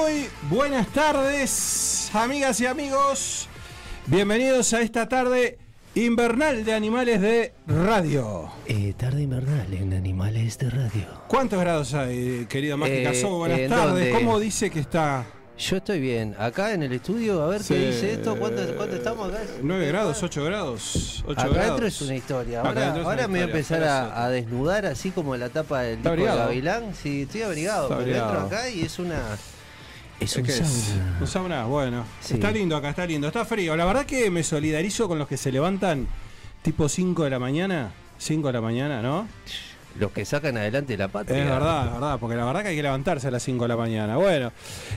Muy, pero buenas tardes, amigas y amigos. Bienvenidos a esta tarde invernal de Animales de Radio. Eh, tarde invernal en Animales de Radio. ¿Cuántos grados hay, querido Mágica Eh, Sobo? Buenas ¿en tardes. dónde? ¿Cómo dice que está? Yo estoy bien. Acá en el estudio, a ver Sí, qué dice esto. ¿Cuánto, cuánto estamos acá? 9 grados, 8 grados. 8 Acá grados. adentro es una historia. Ahora, una me voy a empezar a, desnudar así como la tapa del ¿Está disco de? Gavilán. Sí, estoy abrigado. Está entro abrigado. acá y es una. Es Es un que es sauna. un sauna, bueno. Sí. Está lindo acá, está lindo. Está frío. La verdad que me solidarizo con los que se levantan tipo 5 de la mañana. 5 de la mañana, ¿no? Los que sacan adelante la patria. Es verdad, es verdad, porque la verdad que hay que levantarse a las 5 de la mañana. Bueno,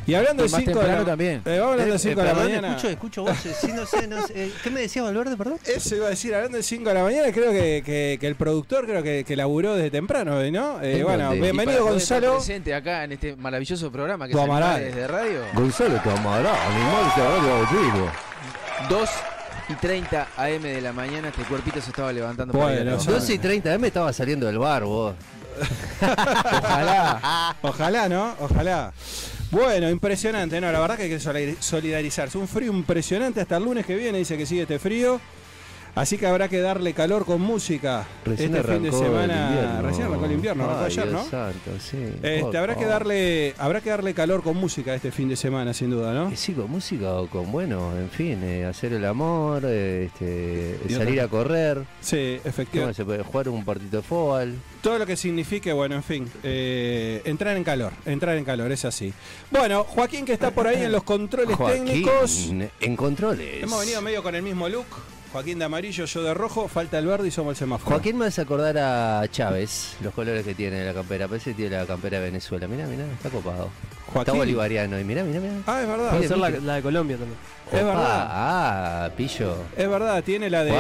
y hablando de Más 5 de la también. Eh, vamos hablando de Eh, 5 eh, de la mañana. Escucho, escucho voces. Sí, no sé, no sé. Eh, ¿Qué me decía Valverde, perdón? Eso iba a decir, hablando de 5 de la mañana, creo que, que- que el productor creo que, que laburó desde temprano, ¿no? Eh, ¿En bueno, dónde? Bienvenido para poder estar Gonzalo. presente acá en este maravilloso programa que Tu es Amaral. Animales de Radio. Gonzalo Tamará, Animales de Radio 2 y 30 AM de la mañana, este cuerpito se estaba levantando Bueno, trabajar. 12 y 30, me estaba saliendo del bar, vos. Ojalá, ojalá, ¿no? Ojalá. Bueno, impresionante, ¿no? La verdad que hay que solidar- solidarizarse. Un frío impresionante hasta el lunes que viene, dice que sigue este frío. Así que habrá que darle calor con música Recién este fin de el semana. Recién arrancó el invierno, arrancó Ay, ayer, ¿no? santo, sí. Este, habrá que darle habrá que darle calor con música este fin de semana, sin duda, ¿no? Eh, Sí, con música o con, bueno, en fin, eh, hacer el amor, eh, este, salir otra- a correr, Sí, ¿qué más efectivamente. se puede jugar un partido de fútbol. Todo lo que signifique, bueno, en fin, eh, entrar en calor, entrar en calor, es así. Bueno, Joaquín que está por ahí en los controles Joaquín, técnicos. en controles. Hemos venido medio con el mismo look. Joaquín de amarillo, yo de rojo, falta el verde y somos el semáforo. Joaquín me hace acordar a Chávez, los colores que tiene la campera. Parece que tiene la campera de Venezuela. Mirá, mirá, está copado. Está Joaquín. bolivariano. Y mirá, mirá, mirá. Ah, es verdad. Puede ser la- la de Colombia también. Es verdad. Ah, pillo. Es verdad, tiene la de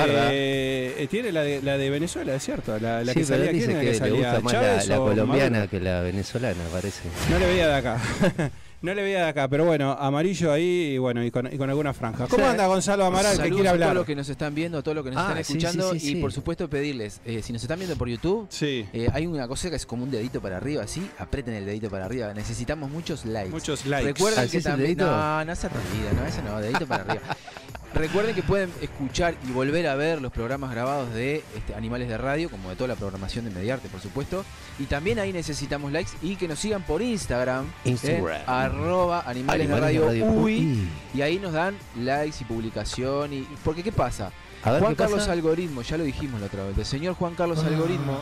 eh, tiene la de la de Venezuela, es cierto, la, la sí, que salía él ¿quién dice que, le salía? gusta más la, ¿Chávez la colombiana Maduro? que la venezolana, parece. No le veía de acá. no le veía de acá, pero bueno, amarillo ahí y bueno, y con, y con alguna franja. ¿Cómo sea, anda Gonzalo Amaral que quiere a hablar? todos los que nos están viendo, a todos los que nos Ah, están sí, escuchando sí, sí, y sí. por supuesto pedirles, eh, si nos están viendo por YouTube, Sí. eh, hay una cosa que es como un dedito para arriba, así, aprieten el dedito para arriba. Necesitamos muchos likes. Muchos likes. Recuerden ¿Así que también. No, no se olvida, no, eso no, dedito para arriba. Recuerden que pueden escuchar y volver a ver los programas grabados de este, Animales de Radio, como de toda la programación de Mediarte, por supuesto. Y también ahí necesitamos likes y que nos sigan por Instagram. Instagram. en arroba Animales, de Radio. Y ahí nos dan likes y publicación. Y, y- porque ¿qué pasa? A ver, Juan ¿qué Carlos pasa? Algoritmo, ya lo dijimos la otra vez, el señor Juan Carlos Ah. Algoritmo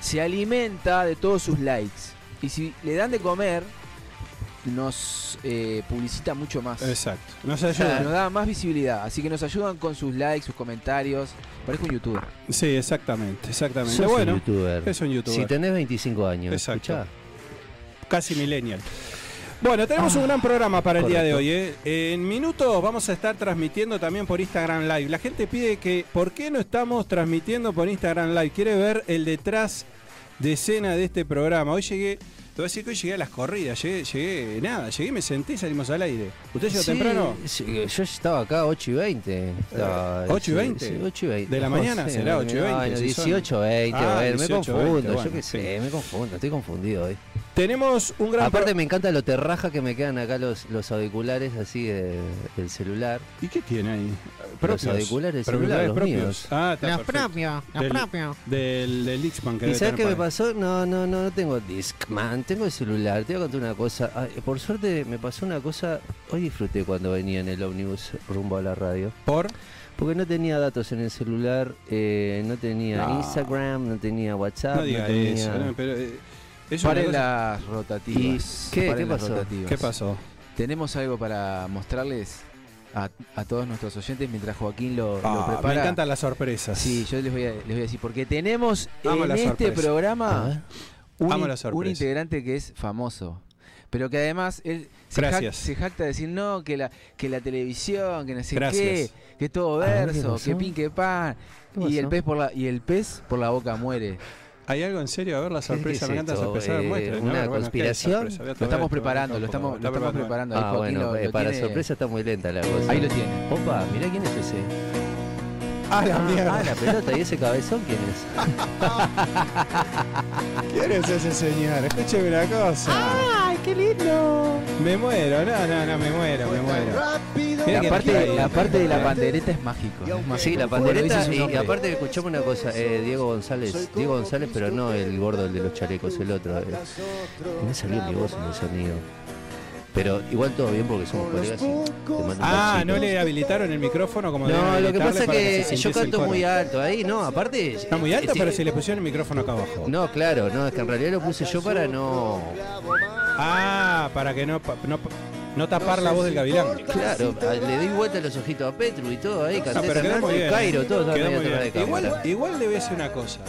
se alimenta de todos sus likes. Y si le dan de comer, nos eh, publicita mucho más. Exacto. Nos Nos ayuda. da más visibilidad, así que nos ayudan con sus likes, sus comentarios. Parezco un youtuber. Sí, exactamente, exactamente. Sos un bueno, youtuber. es un youtuber. Si tenés 25 años, Exacto. escuchá. casi millennial. Bueno, tenemos un gran programa para el día de hoy. ¿eh? En minutos vamos a estar transmitiendo también por Instagram Live. La gente pide que, ¿por qué no estamos transmitiendo por Instagram Live? Quiere ver el detrás de escena de este programa. Hoy llegué, te voy a decir que hoy llegué a las corridas, llegué, llegué nada, llegué, me senté y salimos al aire. ¿Usted llegó Sí, temprano? sí, yo estaba acá 8 y 20. Estaba, 8 y sí, 20. Sí, 8 y 20. ¿De la mañana? sé, ¿Será 8 y 20? Bueno, si son? 18 20. Ah, bueno, me 18, confundo. 20, yo bueno, qué sí. sé, me confundo. Estoy confundido hoy. Tenemos un gran Aparte, pro- me encanta lo terraja que me quedan acá los, los auriculares así de- del celular. ¿Y qué tiene ahí? Los auriculares Pero celular, auriculares los propios. míos. Ah, está Los perfecto. propios, los Del- propios. Del, del Ixman que ¿Y sabes qué me pasó? No, no, no, no tengo Discman, tengo el celular. Te voy a contar una cosa. Ay, por suerte me pasó una cosa. Hoy disfruté cuando venía en el ómnibus rumbo a la radio. ¿Por? Porque no tenía datos en el celular, eh, no tenía No. Instagram, no tenía WhatsApp, No diga tenía... eso, no, pero eh, es una Pare cosa- las rotativas. ¿Y qué- Paren qué las pasó? rotativas. ¿Qué pasó? Tenemos algo para mostrarles a, a todos nuestros oyentes mientras Joaquín lo, lo Ah, prepara. me encantan las sorpresas. Sí, yo les voy a, les voy a decir, porque tenemos Amo en este sorpresa. Programa un, integrante que es famoso. Pero que además él se, jac- Gracias. se jacta de decir no, que la, que la televisión, que no sé Gracias. qué, que todo A ver, ¿qué verso, que pin que pan. ¿Qué Y el pez por la, y el pez por la boca muere. ¿Hay algo en serio? A ver la ¿Qué- sorpresa, me encanta sorpresa. Eh, una ¿no? Bueno, ¿qué conspiración? sorpresa? Lo estamos preparando, lo estamos, lo estamos preparando. Ah, bueno, lo- eh, lo para tiene- sorpresa está muy lenta la cosa. Ahí lo tiene. Opa, mirá quién es ese. Ah, la mierda. ah, la pelota, ¿y ese cabezón quién es? ¿Quién es ese señor? Escúcheme una cosa. ¡Ay, qué lindo! Me muero, no, no, no, me muero, me muero. Mirá La parte, ahí. la parte de la pandereta es mágico. es mágico. Sí, la pandereta y, y aparte escuchamos una cosa, eh, Diego González, Diego González, pero no el gordo el de los chalecos, el otro. eh. Me salió mi voz en el sonido. Pero igual todo bien porque somos colegas. Ah, no le habilitaron el micrófono como No, lo que pasa es que, yo canto muy alto ahí, no, aparte. Está muy alto, pero si le pusieron el micrófono acá abajo. No, claro, no, es que en realidad lo puse yo para no. Ah, para que no, pa- no, no tapar la voz del gavilán. Claro, le di vuelta los ojitos a Petru y todo ahí, canté Fernando y. Cairo, todo. Igual, igual le voy a decir una cosa.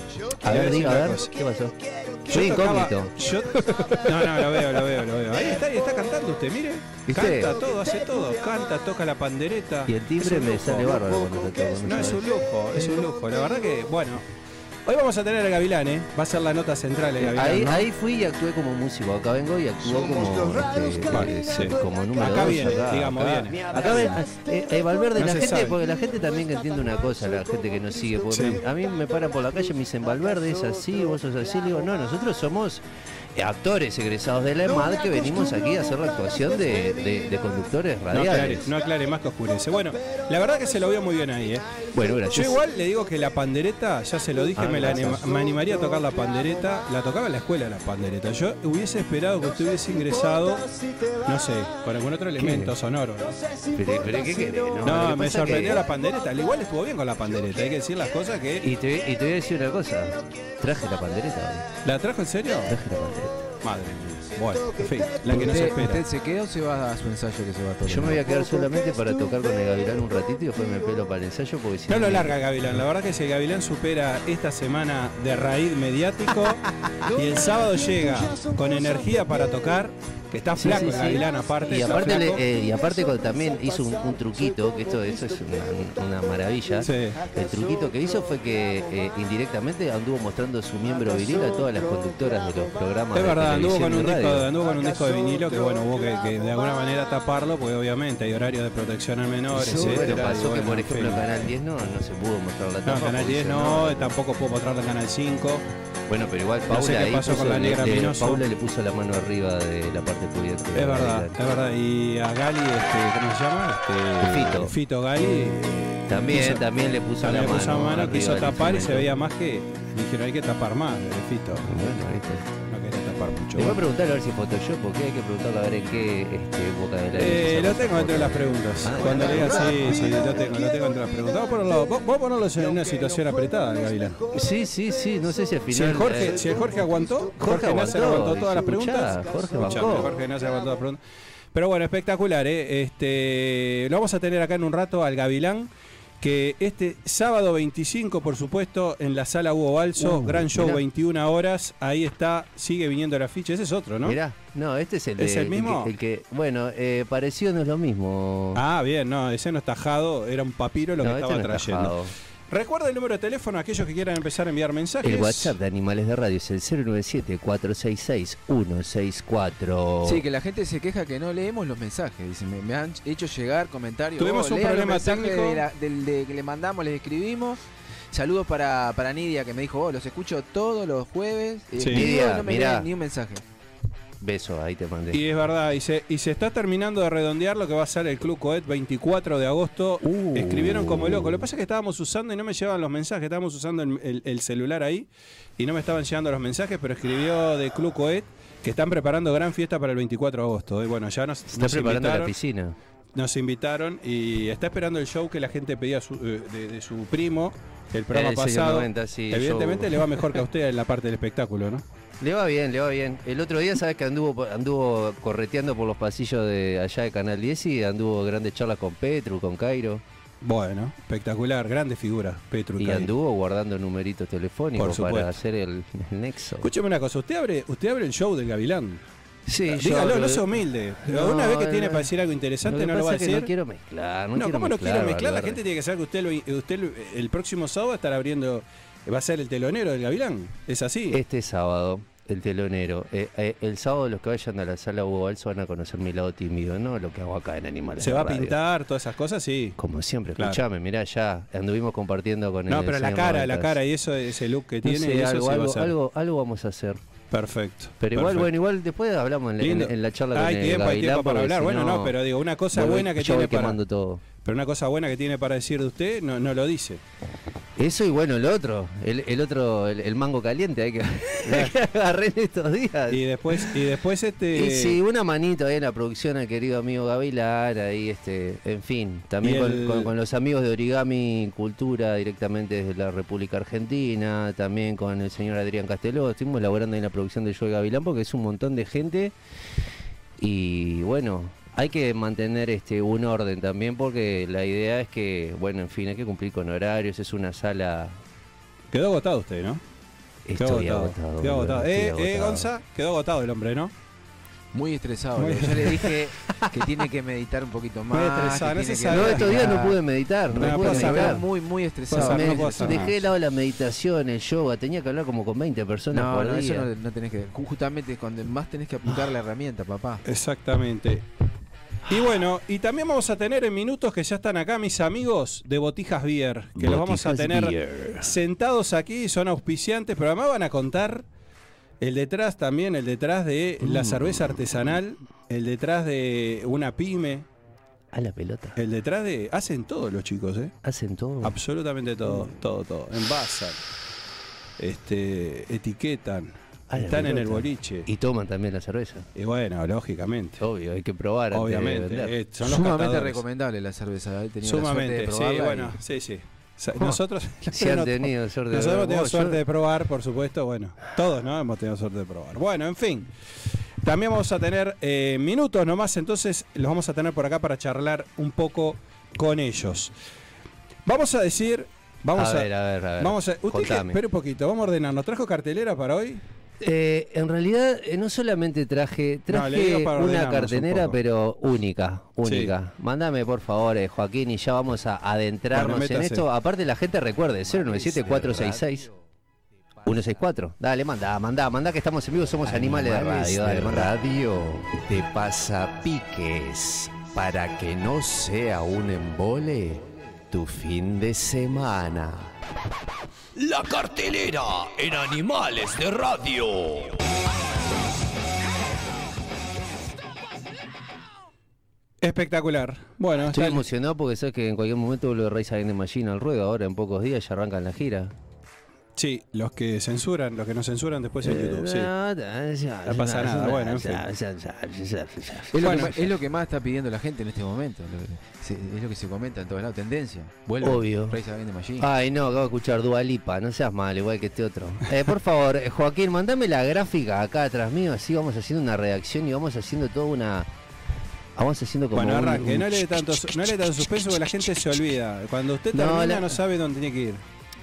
A ver, diga, a ver. ¿qué pasó? Yo Soy incógnito. no, no, lo veo, lo veo, lo veo. Ahí está, ahí está cantando usted, mire. Canta todo, hace todo. Canta, toca la pandereta. Y el timbre me sale bárbaro. No, es un lujo, es un lujo. La verdad que, bueno. Hoy vamos a tener el Gavilán, ¿eh? Va a ser la nota central el Gavilán. Ahí, ¿no? ahí fui y actué como músico. Acá vengo y actúo como, este, Vale, eh, sí. como número Acá dos, viene, acá, digamos, acá. viene. Acá ven, eh, eh, Valverde, No la gente, sabe. porque la gente también que entiende una cosa, la gente que nos sigue. Porque Sí. me- a mí me paran por la calle y me dicen, Valverde es así, vos sos así. Le digo, no, nosotros somos eh, actores egresados de la EMAD que venimos aquí a hacer la actuación de, de- de conductores No aclare, radiales. no aclare más que oscurece. Bueno, la verdad que se lo veo muy bien ahí, ¿eh? Bueno, Yo gracias. igual le digo que la pandereta, ya se lo dije, Ah, me, la gracias. anima- me animaría a tocar la pandereta. La tocaba en la escuela la pandereta. Yo hubiese esperado que usted hubiese ingresado, no sé, con algún otro elemento sonoro. ¿no? Pero, pero ¿qué querés? No, me sorprendió que- la pandereta. Al igual estuvo bien con la pandereta, hay que decir las cosas que. Y te, y te voy a decir una cosa. Traje la pandereta hoy. ¿La trajo en serio? Traje la pandereta. Madre mía. Bueno, en fin, la que no se ¿Usted, espera. ¿Usted se queda o se va a su ensayo que se va todo? Yo me voy a quedar solamente para tocar con el Gavilán un ratito y después me pelo para el ensayo porque si No lo larga Gavilán, la verdad que si el Gavilán supera esta semana de raíz mediático y el sábado llega con energía para tocar, que está flaco sí, el sí. Aparte. Y aparte, le- eh, y aparte también hizo un, un truquito, que esto, esto es una, una maravilla. El truquito que hizo fue que eh, indirectamente anduvo mostrando su miembro viril a todas las conductoras de los programas Es de verdad, anduvo televisión con, un radio. disco, anduvo con un disco de vinilo que bueno, hubo que, que de alguna manera taparlo, porque obviamente hay horarios de protección al menor, Sí, etcétera, bueno, y pasó que bueno, por en fin. ejemplo Canal 10 no, no se pudo mostrar la No, tapa. Canal porque 10 dice, no, tampoco puedo mostrarlo en Canal 5. Bueno, pero igual No Paula sé qué ahí pasó puso- con la negra le- Pinozo. Paula le puso la mano arriba de la parte Es verdad, es verdad. Y a Gali, este, ¿cómo se llama? Este, Fito. Fito Gali. eh, También, quiso- también le puso también la puso mano. mano, arriba quiso del tapar y se veía más que. Dijeron, hay que tapar más, de Fito. Bueno, viste. No tapar mucho. Le voy a Bueno. preguntar a ver si Photoshop, porque hay que preguntarle a ver en qué este, época de la Eh, lo tengo entre las preguntas. Ah, Cuando le diga, sí, sí, lo tengo, lo tengo entre las preguntas. Vamos a ponerlo, vamos- vamos a ponerlo en una situación apretada, Gavilán. Sí, sí, sí, no sé si al final. Si el Jorge, eh, si el Jorge aguantó, Jorge Jorge, Nasser aguantó, aguantó todas las escuchá, preguntas. Jorge bancó. Jorge Nasser aguantó todas las preguntas. Pero bueno, espectacular, ¿eh? Este, lo vamos a tener acá en un rato al Gavilán. Que este sábado 25, por supuesto, en la sala Hugo Balso, Uh, gran show, mirá. 21 horas. Ahí está, sigue viniendo la ficha. Ese es otro, ¿no? Mirá, no, este es el, ¿Es de- el mismo? que, el que- bueno, eh, parecido no es lo mismo. Ah, bien, no, ese no es tajado, era un papiro lo no, que este estaba no trayendo. Recuerda el número de teléfono a aquellos que quieran empezar a enviar mensajes. El WhatsApp de Animales de Radio es el 097-466-164. Sí, que la gente se queja que no leemos los mensajes. Dice, me, me han hecho llegar comentarios. Tuvimos "Oh, un problema técnico". de la- del de que le mandamos, les escribimos. Saludos para, para Nidia que me dijo, oh, los escucho todos los jueves. Eh, Sí. Nidia, no me ni un mensaje. Beso, ahí te mandé. Y es verdad, y se, y se está terminando de redondear lo que va a ser el Club Coet 24 de agosto. Uh. Escribieron como loco. Lo que pasa es que estábamos usando y no me llevaban los mensajes. Estábamos usando el, el- el celular ahí y no me estaban llegando los mensajes, pero escribió de Club Coet que están preparando gran fiesta para el 24 de agosto. Y bueno, ya nos, Está nos preparando la piscina. Nos invitaron y está esperando el show que la gente pedía su- eh, de, de su primo el programa El señor pasado. 90, sí, Evidentemente show. le va mejor que a usted en la parte del espectáculo, ¿no? Le va bien, le va bien. El otro día, sabes que anduvo anduvo correteando por los pasillos de allá de Canal 10 y anduvo grandes charlas con Petru, con Cairo. Bueno, espectacular, grande figura, Petru. Y Cairo. anduvo guardando numeritos telefónicos para hacer el, el nexo. Escúcheme una cosa, usted abre, usted abre el show del Gavilán. Sí, yo Dígalo, no sea humilde. No, Una vez que no, tiene no. para decir algo interesante, no lo va a decir. no quiero mezclar, no, No, quiero ¿cómo no mezclar, quiere mezclar? La gente tiene que saber que usted, lo- usted el próximo sábado estará abriendo, va a ser el telonero del Gavilán. ¿Es así? Este sábado, el telonero. eh, eh, el sábado los que vayan a la sala Hugo Balso van a conocer mi lado tímido, no lo que hago acá en Animales ¿Se va a Radio. pintar todas esas cosas? Sí. Como siempre, Claro. escuchame, mirá, ya anduvimos compartiendo con No, el pero la cara, la cara y eso, ese look que No tiene, sé, eso algo, algo, algo, algo vamos a hacer. Perfecto. Pero igual, perfecto. bueno, igual después hablamos en, la- en- en la charla con Hay el tiempo, hay tiempo para hablar. Bueno, no, pero digo, una cosa buena que tiene para. todo. Pero una cosa buena que tiene para decir de usted, no, no lo dice. Eso y bueno, el otro, el, el otro, el, el mango caliente, hay que, agarrar en estos días. Y después, y después este. Y sí, una manito ahí en la producción al querido amigo Gavilar, ahí este, en fin, también con, el- con- con los amigos de Origami Cultura directamente desde la República Argentina, también con el señor Adrián Casteló, estuvimos elaborando ahí en la producción de Joy Gavilán porque es un montón de gente y bueno, hay que mantener este un orden también porque la idea es que, bueno, en fin, hay que cumplir con horarios, es una sala... Quedó agotado usted, ¿no? Estoy quedó agotado. Quedó agotado. Eh, eh. Gonza, quedó agotado el hombre, ¿no? Muy estresado. Muy- le- Yo le dije que tiene que meditar un poquito más. estresado, que no se. No, estos días no pude meditar, no, No, pude meditar. muy, muy estresado. Me- no dejé de lado la meditación, el yoga, tenía que hablar como con 20 personas No, por no, eso día. no, no tenés que. Justamente cuando más tenés que apuntar la herramienta, papá. Exactamente. Y bueno, y también vamos a tener en minutos que ya están acá mis amigos de Botijas Beer, que los vamos a tener Beer. sentados aquí, son auspiciantes, pero además van a contar el detrás también, el detrás de la Mm. cerveza artesanal, el detrás de una pyme, A la pelota. el detrás de... Hacen todo los chicos, ¿eh? Hacen todo. Absolutamente todo, todo, todo. Envasan, este, etiquetan, A la están en el boliche. Y toman también la cerveza. Y bueno, lógicamente. Obvio, hay que probar antes de Obviamente, vender. eh, son los Sumamente catadores. recomendable la cerveza. He tenido la suerte Sumamente, de sí, bueno, y- sí, sí. Nosotros, Si han no- tenido suerte de nosotros hemos tenido Vos, yo- suerte de probar, por supuesto, bueno, todos, ¿no? Hemos tenido suerte de probar. Bueno, en fin. También vamos a tener eh, minutos nomás, entonces los vamos a tener por acá para charlar un poco con ellos. Vamos a decir, vamos a a, ver, a ver, a ver. vamos a, usted espere un poquito, vamos a ordenar. ¿Nos trajo cartelera para hoy? Eh, en realidad, eh, no solamente traje, traje para una un cartenera, pero única, única. Mándame, por favor, eh, Joaquín, y ya vamos a adentrarnos Bueno, en esto. Aparte, la gente recuerde, 097-466. 164. Dale, manda, manda, manda que estamos en vivo, somos animales, de radio. Dale, manda. radio de pasapiques para que no sea un embole tu fin de semana. La cartelera en Animales de Radio. Espectacular. Bueno, Estoy está- emocionado porque sabes que en cualquier momento vuelve Rise Against the Machine al ruedo. Ahora en pocos días ya arrancan la gira. Sí, los que censuran, los que no censuran después en YouTube, sí. No pasa nada, bueno, en fin. Es, lo Bueno. que, más- es lo que más está pidiendo la gente en este momento. lo que- se- es lo que se comenta en todos lados. Tendencia. Vuelve. Obvio. Ay, no, acabo de escuchar Dualipa, no seas mal, igual que este otro. Eh, por favor, eh, Joaquín, mandame la gráfica acá atrás mío, así vamos haciendo una redacción y vamos haciendo toda una. Vamos haciendo como. Bueno, arranque, un- no le dé tanto, no le dé tanto suspenso porque la gente se olvida. Cuando usted No, termina la- no sabe dónde tiene que ir.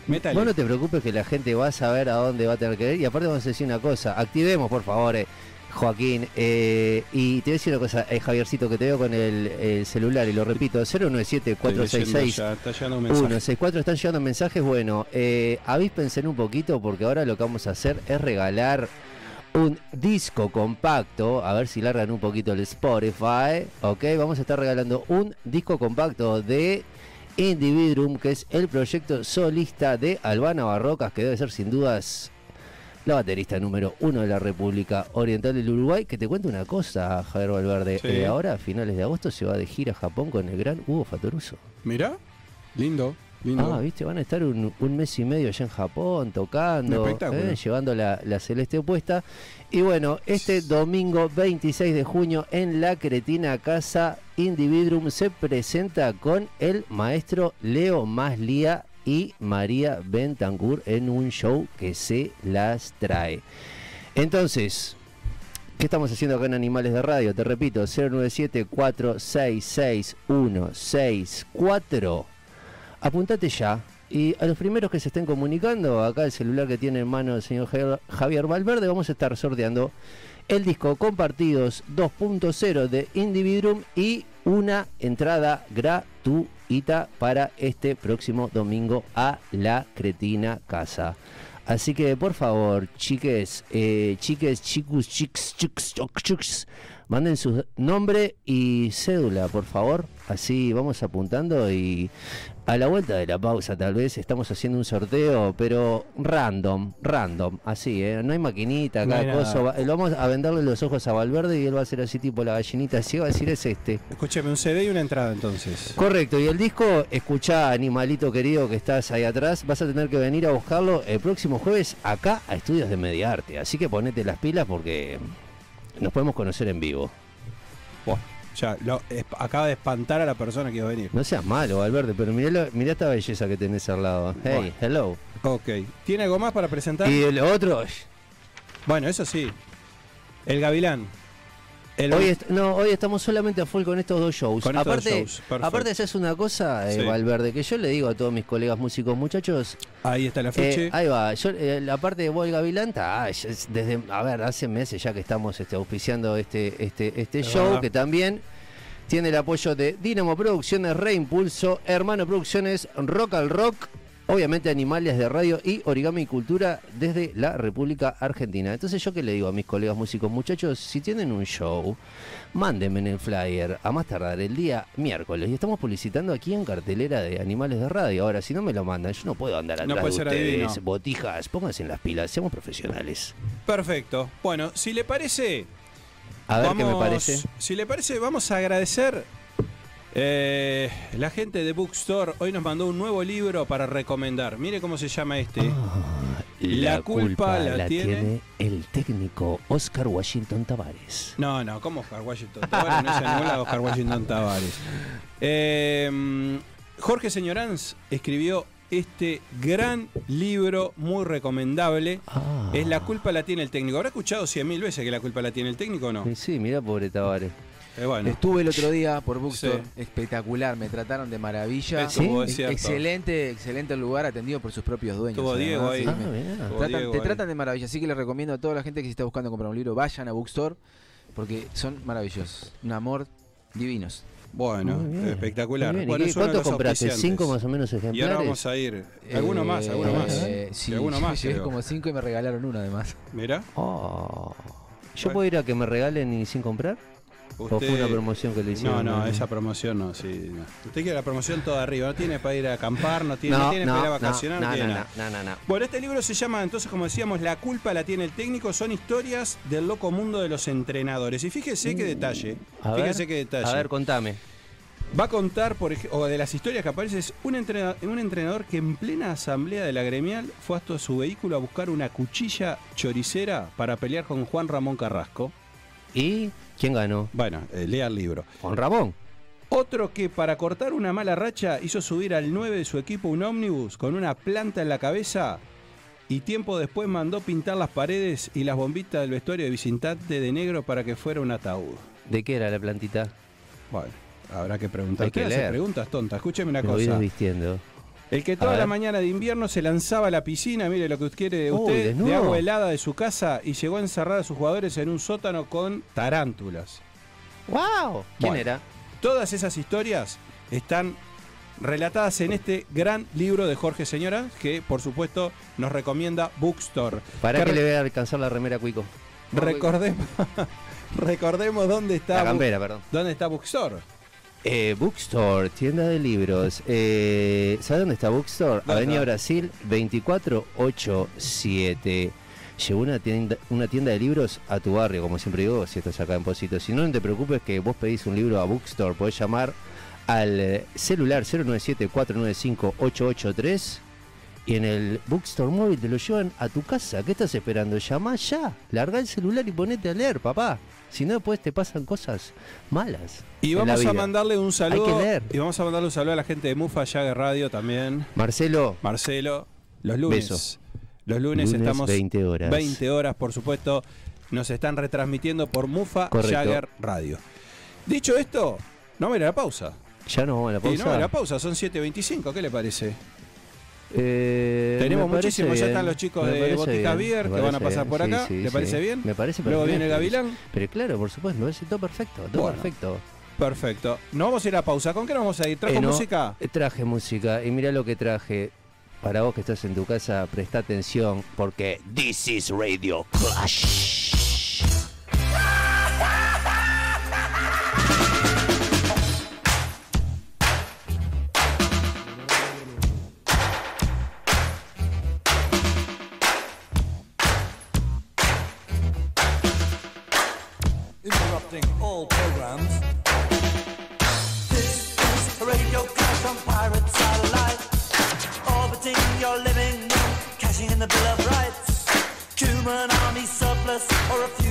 Métale. Vos no te preocupes que la gente va a saber a dónde va a tener que ir. Y aparte vamos a decir una cosa, activemos por favor, eh, Joaquín. eh, y te voy a decir una cosa, eh, Javiercito, que te veo con el, el celular y lo repito, 097-466. Ya, está llegando un mensaje. 164 están llegando mensajes. Bueno, eh, avíspense un poquito porque ahora lo que vamos a hacer es regalar un disco compacto. A ver si largan un poquito el Spotify. Ok, vamos a estar regalando un disco compacto de Individuum, que es el proyecto solista de Albana Barrocas, que debe ser sin dudas la baterista número uno de la República Oriental del Uruguay. Que te cuento una cosa, Javier Valverde. Sí. Eh, ahora, a finales de agosto, se va de gira a Japón con el gran Hugo Fatoruso. Mirá, lindo, lindo. Ah, viste, van a estar un, un mes y medio allá en Japón tocando, eh, llevando la, la celeste opuesta. Y bueno, este domingo 26 de junio en la Cretina Casa Individuum se presenta con el maestro Leo Maslía y María Bentancur en un show que se las trae. Entonces, ¿Qué estamos haciendo acá en Animales de Radio? Te repito, 097-466-164. Apuntate ya. Y a los primeros que se estén comunicando, acá el celular que tiene en mano el señor Javier- Valverde, vamos a estar sorteando el disco Compartidos 2.0 de Individuum y una entrada gratuita para este próximo domingo a la Cretina Casa. Así que por favor, chiques, eh, chiques, chicos, chics, chics, chucs, manden su nombre y cédula, por favor. Así vamos apuntando y a la vuelta de la pausa tal vez estamos haciendo un sorteo, pero random, random, así, ¿eh? No hay maquinita, cada cosa. va- lo vamos a venderle los ojos a Valverde y él va a hacer así tipo la gallinita, así va a decir es este. Escúcheme, un CD y una entrada entonces. Correcto, y el disco, escuchá, animalito querido que estás ahí atrás, vas a tener que venir a buscarlo el próximo jueves acá a Estudios de Mediarte. Así que ponete las pilas porque nos podemos conocer en vivo. Ya, lo- es- acaba de espantar a la persona que iba a venir. No seas malo, Alberto, pero mirá, lo- mirá esta belleza que tenés al lado. Hey, Bueno. hello. Ok. ¿Tiene algo más para presentar? Y el otro, Bueno, eso sí. El Gavilán. El hoy, est- no, hoy estamos solamente a full con estos dos shows. Con estos dos aparte, shows, aparte es una cosa, eh, Sí. Valverde, que yo le digo a todos mis colegas músicos, muchachos, Ahí está la Eh, ficha. ahí va, yo, eh, la parte de Volga Vilanta, ah, desde, a ver, hace meses ya que estamos este, auspiciando este, este, este Es show, verdad. que también tiene el apoyo de Dinamo Producciones, Reimpulso, Hermano Producciones, Rock al Rock, obviamente Animales de Radio y Origami Cultura desde la República Argentina. Entonces yo que le digo a mis colegas músicos, muchachos, si tienen un show, mándenme en el flyer a más tardar el día miércoles. Y estamos publicitando aquí en cartelera de Animales de Radio. Ahora, si no me lo mandan, yo no puedo andar No atrás puede de ustedes. adivino. Botijas, pónganse en las pilas, seamos profesionales. Perfecto. Bueno, si le parece, A ver qué me parece. Si le parece, vamos a agradecer. Eh, la gente de Bookstore hoy nos mandó un nuevo libro para recomendar. Mire cómo se llama este. Ah, La culpa la tiene- el técnico Oscar Washington Tavares. No, no, ¿cómo Oscar Washington Tavares? No es Oscar Washington Tavares. Eh, Jorge Señoranz escribió este gran libro muy recomendable. Ah. Es La culpa la tiene el técnico. ¿Habrá escuchado cien mil veces que la culpa la tiene el técnico o no? Sí, Sí, mira, pobre Tavares. Eh, bueno. Estuve el otro día por Bookstore, Sí. espectacular, me trataron de maravilla. Cierto. Excelente, excelente lugar atendido por sus propios dueños. Estuvo además, Diego ahí. sí, Ah, tratan- Diego te ahí. tratan de maravilla, así que les recomiendo a toda la gente que se está buscando comprar un libro, vayan a Bookstore, porque son maravillosos. Un amor divinos. Bueno, bien, espectacular. muy bien. ¿Y Bueno, qué- es uno de ¿Cuántos los compraste? ¿Cinco más o menos Y ahora ejemplares? vamos a ir. Alguno más, alguno Eh, más. eh, sí, alguno más, llevé como cinco y me regalaron uno además. Mira, Oh. ¿Yo Bueno. puedo ir a que me regalen y sin comprar? ¿O fue una promoción que le hicieron? No, no, esa promoción no, sí. no. Usted quiere la promoción toda arriba, no tiene para ir a acampar, no tiene, no, tiene para ir a vacacionar, no, tiene nada. no, no, no. Bueno, este libro se llama, entonces, como decíamos, La culpa la tiene el técnico. Son historias del loco mundo de los entrenadores. Y fíjese qué detalle. A fíjese ver, qué detalle. A ver, contame. Va a contar, por o de las historias que aparece, es un, entrena- un entrenador que en plena asamblea de la gremial fue hasta su vehículo a buscar una cuchilla choricera para pelear con Juan Ramón Carrasco. ¿Y quién ganó? Bueno, eh, lea el libro. Juan Ramón. Otro que para cortar una mala racha hizo subir al 9 de su equipo un ómnibus con una planta en la cabeza y tiempo después mandó pintar las paredes y las bombitas del vestuario de visitante de negro para que fuera un ataúd. ¿De qué era la plantita? Bueno, habrá que preguntar. Hay que Usted hace leer. preguntas tontas. Escúcheme una Me voy cosa. desvistiendo. El que toda la mañana de invierno se lanzaba a la piscina, mire lo que quiere de Uy, usted, desnudo. de agua helada de su casa y llegó a encerrar a sus jugadores en un sótano con tarántulas. ¡Wow! ¿Quién Bueno. era? Todas esas historias están relatadas en este gran libro de Jorge Señora, que por supuesto nos recomienda Bookstore. ¿Para Que le voy a alcanzar la remera Cuico? recordemos, recordemos dónde está, La Bu- campera, perdón. dónde está Bookstore. Eh, Bookstore, tienda de libros. Eh, ¿Sabe dónde está Bookstore? ¿Dónde Avenida? Brasil 2487. Llegó una tienda, una tienda de libros a tu barrio, como siempre digo, si estás acá en Posito. Si no, no te preocupes que vos pedís un libro a Bookstore. Podés llamar al eh, celular 097-495-883 y en el Bookstore móvil te lo llevan a tu casa. ¿Qué estás esperando? Llamá ya. Larga el celular y ponete a leer, papá. Si no, después te pasan cosas malas. Y vamos a mandarle un saludo. leer. Y vamos a mandarle un saludo a la gente de Mufa Jagger Radio también. Marcelo, Marcelo, los lunes. Beso. Los lunes, Lunes, estamos 20 horas. 20 horas, por supuesto. Nos están retransmitiendo por Mufa Correcto. Jagger Radio. Dicho esto, no me la pausa. ya nos vamos a la Y pausa. no me la pausa, son 7.25, ¿qué le parece? Eh, Tenemos muchísimos, ya están los chicos de Botica Beer que van a pasar bien, por acá. sí, ¿Le sí. parece bien? Me parece Luego viene el perfecto. Gavilán. Pero claro, por supuesto, me parece todo perfecto, todo Bueno. perfecto. Perfecto. Nos vamos a ir a pausa. ¿Con qué nos vamos a ir? ¿Trajo Eh, no, música? eh, Traje música y mira lo que traje. Para vos que estás en tu casa, presta atención porque This is Radio Clash. Human army surplus or refusing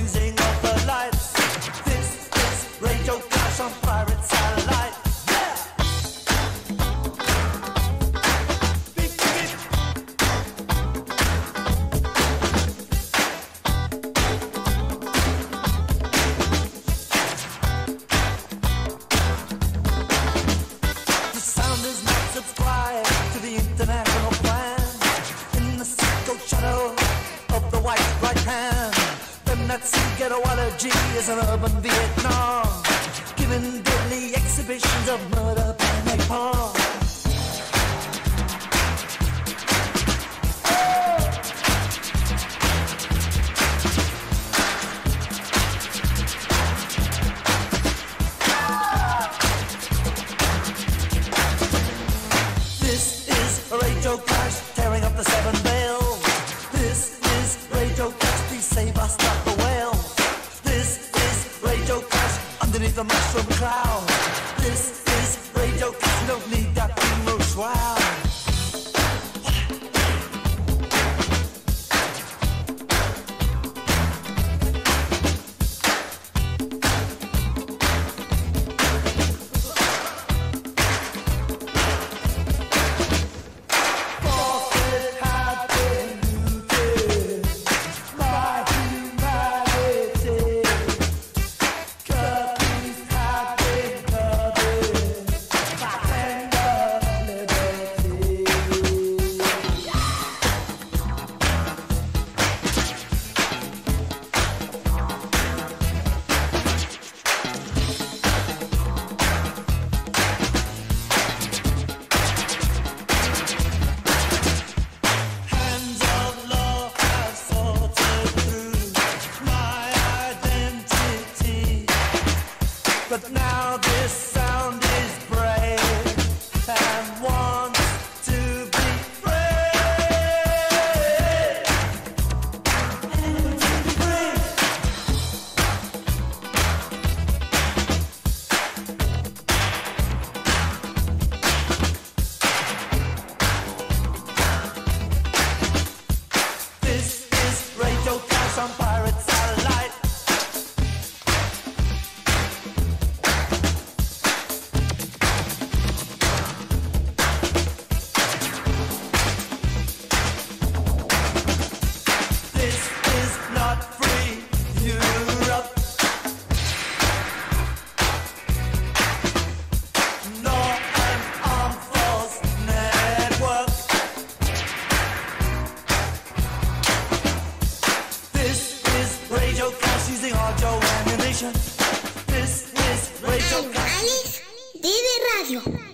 de radio.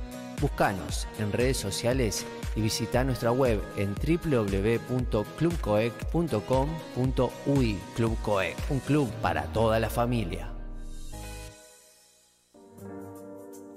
Buscanos en redes sociales y visita nuestra web en www.clubcoec.com.ui. Club Coec, un club para toda la familia.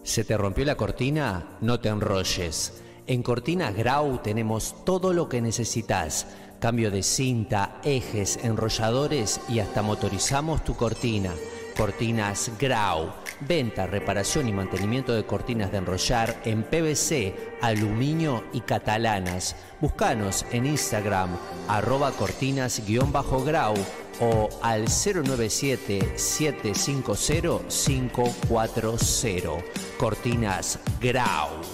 ¿Se te rompió la cortina? No te enrolles. En Cortinas Grau tenemos todo lo que necesitas. Cambio de cinta, ejes, enrolladores y hasta motorizamos tu cortina. Cortinas Grau. Venta, reparación y mantenimiento de cortinas de enrollar en PVC, aluminio y catalanas. Búscanos en Instagram, arroba cortinas-grau o al 097-750-540. Cortinas Grau.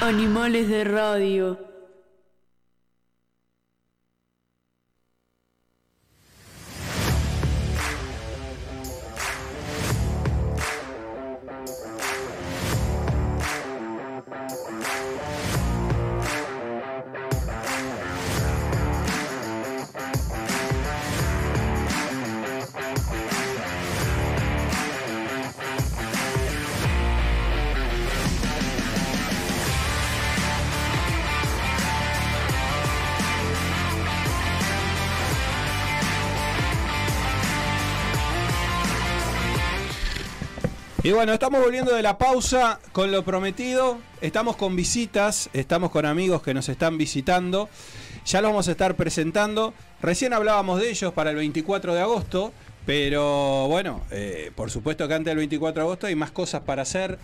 Animales de radio. Y bueno, estamos volviendo de la pausa con lo prometido. Estamos con visitas, estamos con amigos que nos están visitando. Ya lo vamos a estar presentando. Recién hablábamos de ellos para el 24 de agosto, pero bueno, eh, por supuesto que antes del 24 de agosto hay más cosas para hacer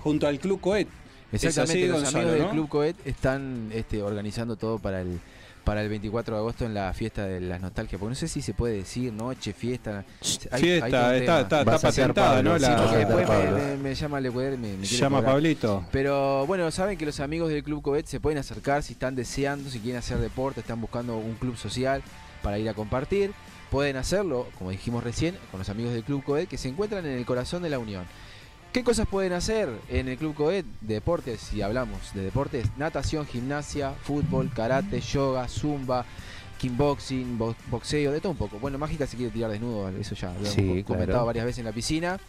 junto al Club Coet. Exactamente, así, los Gonzalo, amigos del. Club Coet están este, organizando todo para el para el 24 de agosto en la fiesta de las nostalgias, porque no sé si se puede decir noche, fiesta. Hay- Fiesta, hay está- está- está patentada, ¿no? Sí, la- porque después me, Pablo. me- me llama Lecuer, me, me Llama cobrar. Pablito. Pero bueno, saben que los amigos del Club Coet se pueden acercar si están deseando, si quieren hacer deporte, están buscando un club social para ir a compartir. Pueden hacerlo, como dijimos recién, con los amigos del Club Coet que se encuentran en el corazón de la Unión. ¿Qué cosas pueden hacer en el Club Coet? De deportes, si hablamos de deportes, natación, gimnasia, fútbol, karate, yoga, zumba. kickboxing, bo- boxeo, de todo un poco. Bueno, Mágica se quiere tirar desnudo, eso ya lo hemos Sí, claro. comentado varias veces en la piscina.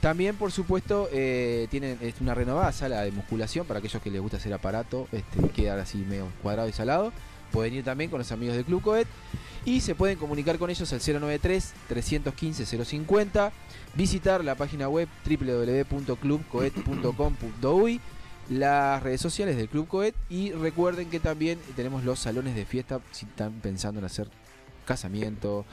También, por supuesto, eh, tienen es una renovada sala de musculación para aquellos que les gusta hacer aparato, este, quedar así medio cuadrado y salado. Pueden ir también con los amigos del Club Coet y se pueden comunicar con ellos al 093-315-050, visitar la página web www.clubcoet.com.uy, las redes sociales del Club Coet y recuerden que también tenemos los salones de fiesta si están pensando en hacer casamiento,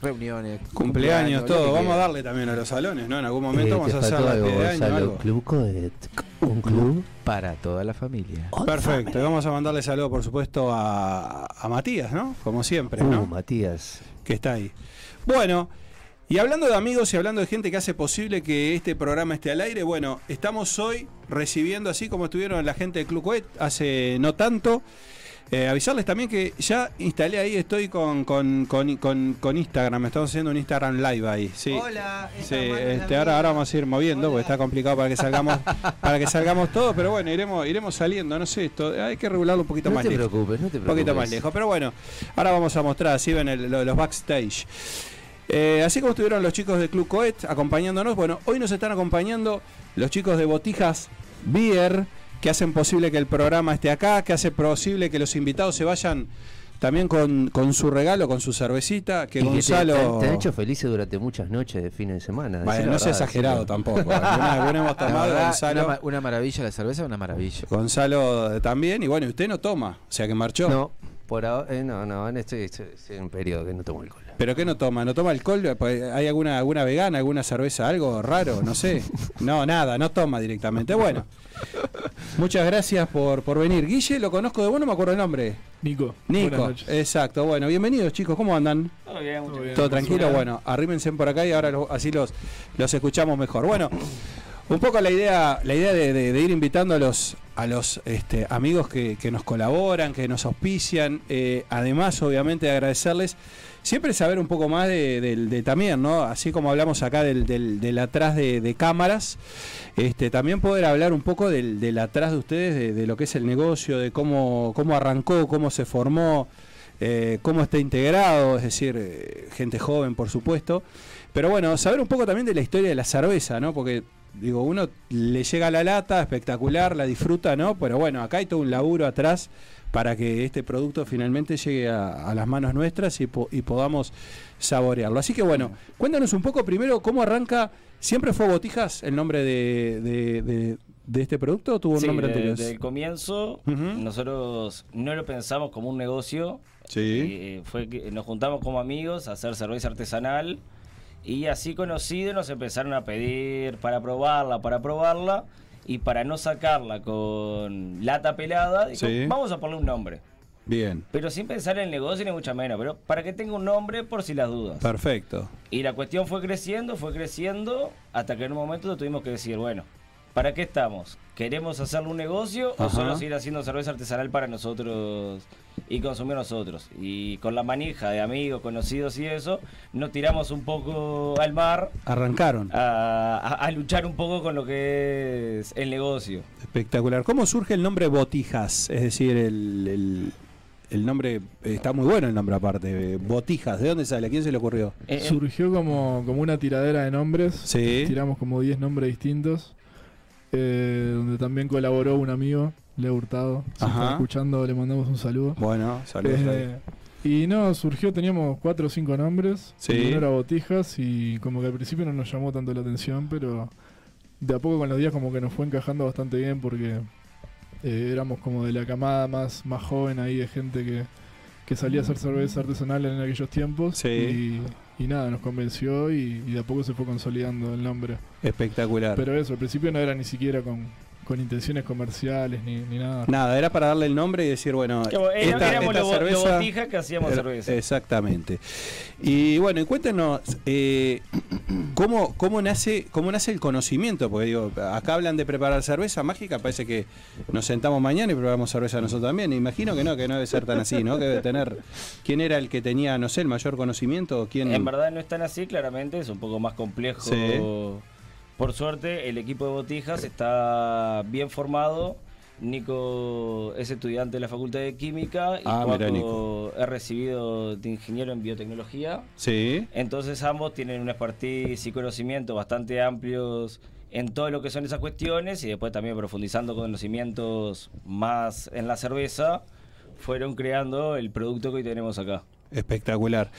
reuniones, Cumpleaños, todo. Vamos a darle también a los salones, ¿no? En algún momento Eh, vamos a hacer la de año, algo. Club Coet. Un club. para toda la familia. Perfecto, y vamos a mandarle saludo, por supuesto, a, a Matías, ¿no? Como siempre, Uh, ¿no? Matías. que está ahí. Bueno, y hablando de amigos y hablando de gente que hace posible que este programa esté al aire, bueno, estamos hoy recibiendo, así como estuvieron la gente del Club Coet hace no tanto. Eh, avisarles también que ya instalé ahí, estoy con, con, con, con- con Instagram, estamos haciendo un Instagram live ahí. Sí. Hola, Sí, este, ahora, ahora vamos a ir moviendo porque está complicado para que salgamos para que salgamos todos, pero bueno, iremos iremos saliendo, no sé, esto hay que regularlo un poquito No más te lejos. preocupes, no te Un preocupes. poquito más lejos. Pero bueno, ahora vamos a mostrar, así ven el- lo de los backstage. Eh, así como estuvieron los chicos de Club Coet acompañándonos, bueno, hoy nos están acompañando los chicos de Botijas Beer, que hacen posible que el programa esté acá, que hace posible que los invitados se vayan también con, con su regalo, con su cervecita, que Y que te- Gonzalo... han hecho felices durante muchas noches de fin de semana. Bueno, no verdad, exagerado tampoco. Alguna, alguna hemos tomado, verdad, Gonzalo. una, una maravilla la cerveza, una maravilla. Gonzalo eh, también, y bueno, y usted no toma, o sea que marchó. No, por ahora, eh, no, no, en este, este- este es un periodo que no tomo alcohol. ¿Pero qué no toma? ¿No toma alcohol? Pues, ¿Hay alguna, alguna vegana, alguna cerveza, algo raro? No sé. No, nada, no toma directamente. Bueno, muchas gracias por, por venir. Guille, lo conozco de bueno, no me acuerdo el nombre. Nico. Nico, exacto. Bueno, bienvenidos chicos, ¿cómo andan? Todo bien, muchas gracias. ¿Todo tranquilo? Bueno, arrímense por acá y ahora lo- así los, los escuchamos mejor. Bueno, un poco la idea, la idea de, de- de ir invitando a los, a los este, amigos que, que nos colaboran, que nos auspician, eh, además obviamente de agradecerles, siempre saber un poco más de, del- de también, ¿no? Así como hablamos acá del, del, atrás de, de cámaras, este, también poder hablar un poco del, del atrás de ustedes, de, de lo que es el negocio, de cómo, cómo arrancó, cómo se formó, eh, cómo está integrado, es decir, eh, gente joven, por supuesto. Pero bueno, saber un poco también de la historia de la cerveza, ¿no? Porque, digo, uno le llega la lata, espectacular, la disfruta, ¿no? Pero bueno, acá hay todo un laburo atrás para que este producto finalmente llegue a, a las manos nuestras y, po- y podamos saborearlo. Así que bueno, cuéntanos un poco primero cómo arranca. ¿Siempre fue Botijas el nombre de, de- de- de este producto o tuvo un Sí, nombre de- anterior? desde el comienzo nosotros no lo pensamos como un negocio. Sí. Eh, fue que nos juntamos como amigos a hacer cerveza artesanal y así conocidos nos empezaron a pedir para probarla, para probarla y para no sacarla con lata pelada, Sí. vamos a ponerle un nombre. Bien, Pero sin pensar en el negocio ni mucho menos, pero para que tenga un nombre por si las dudas. perfecto. Y la cuestión fue creciendo, fue creciendo, hasta que en un momento tuvimos que decir, bueno, ¿para qué estamos? ¿Queremos hacerle un negocio o solo seguir haciendo cerveza artesanal para nosotros y consumir nosotros? Y con la manija de amigos, conocidos y eso, nos tiramos un poco al mar Arrancaron. a, a- a luchar un poco con lo que es el negocio. Espectacular. ¿Cómo surge el nombre Botijas? Es decir, el, el- el nombre, está muy bueno el nombre aparte, Botijas. ¿De dónde sale? ¿A quién se le ocurrió? Eh, Surgió como, como una tiradera de nombres. Sí. Tiramos como 10 nombres distintos. Eh, donde también colaboró un amigo, Leo Hurtado. Si está escuchando, le mandamos un saludo. Bueno, saludos. Eh, y no, surgió, teníamos cuatro o cinco nombres. Sí. Primero era Botijas y como que al principio no nos llamó tanto la atención, pero de a poco con los días como que nos fue encajando bastante bien porque eh, éramos como de la camada más, más joven ahí de gente que, que salía a hacer cerveza artesanal en aquellos tiempos. Sí. Y, y nada, nos convenció y, y de a poco se fue consolidando el nombre. Espectacular. Pero eso, al principio no era ni siquiera con, con intenciones comerciales ni, ni nada. Nada, era para darle el nombre y decir, bueno, Como, era- esta, éramos esta los cerveza... que hacíamos Era- cerveza. Exactamente. Y bueno, y cuéntenos, eh, ¿cómo, cómo, nace, ¿cómo nace el conocimiento? Porque digo, acá hablan de preparar cerveza mágica, parece que nos sentamos mañana y preparamos cerveza nosotros también. Imagino que no, que no debe ser tan así, ¿no? Que debe tener... ¿Quién era el que tenía, no sé, el mayor conocimiento? o ¿Quién... En verdad no es tan así, claramente, es un poco más complejo. Sí. Por suerte, el equipo de botijas está bien formado Nico es estudiante de la Facultad de Química y Ah, mirá, Juaco Nico. es recibido de ingeniero en biotecnología. Sí. Entonces ambos tienen un expertise y conocimiento bastante amplios en todo lo que son esas cuestiones y después también profundizando conocimientos más en la cerveza, fueron creando el producto que hoy tenemos acá. Espectacular.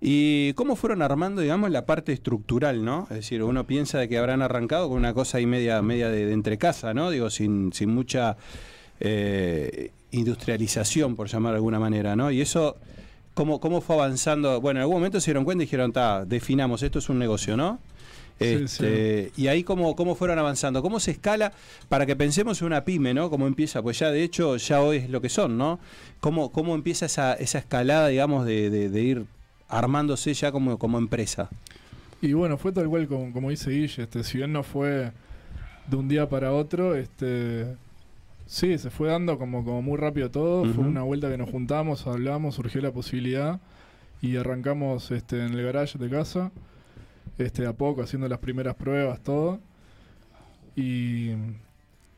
¿Y cómo fueron armando, digamos, la parte estructural, no? Es decir, uno piensa de que habrán arrancado con una cosa ahí media, media de, de entrecasa, ¿no? Digo, sin, sin mucha eh, industrialización, por llamar de alguna manera, ¿no? Y eso, ¿cómo, ¿cómo fue avanzando? Bueno, en algún momento se dieron cuenta y dijeron, ta, definamos, esto es un negocio, ¿no? Sí, Este, Y ahí cómo, cómo fueron avanzando, cómo se escala para que pensemos en una pyme, ¿no? Cómo empieza, pues ya de hecho ya hoy es lo que son, ¿no? Cómo, cómo empieza esa, esa escalada, digamos, de, de- de ir armándose ya como, como empresa. Y bueno, fue tal cual como, como dice Guille, este, si bien no fue de un día para otro, este sí, se fue dando como, como muy rápido todo, fue una vuelta que nos juntamos, hablamos, surgió la posibilidad y arrancamos este, en el garage de casa, este, de a poco, haciendo las primeras pruebas, todo. Y,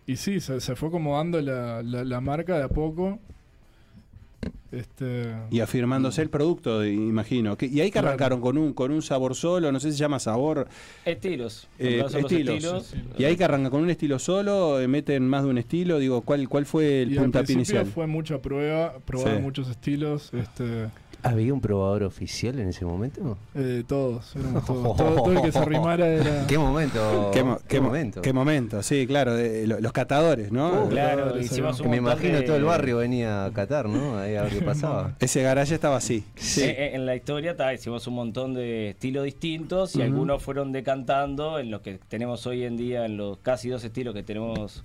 y sí, se, se fue como dando la, la- la marca de a poco. Este, Y afirmándose el producto, imagino. Que- y ahí que arrancaron con un, con un sabor solo, no sé si se llama sabor. Estilos. eh, estilos. Y ahí que arrancan con un estilo solo, eh, meten más de un estilo. Digo, ¿cuál, cuál fue el y al puntapié principio inicial? fue mucha prueba, probar Sí. muchos estilos, este, ¿Había un probador oficial en ese momento? eh, todos, éramos todos. todo, todo el que se arrimara era... ¿Qué momento? ¿Qué, mo- qué mo- momento? qué momento? Sí, claro, de- lo- los catadores, ¿no? Uh, Claro, Claro, hicimos sí. un me imagino de- todo el barrio venía a Qatar, ¿no? Ahí a ver qué pasaba. Ese garaje estaba así. Sí. Eh, En la historia ta, hicimos un montón de estilos distintos y algunos fueron decantando en lo que tenemos hoy en día, en los casi dos estilos que tenemos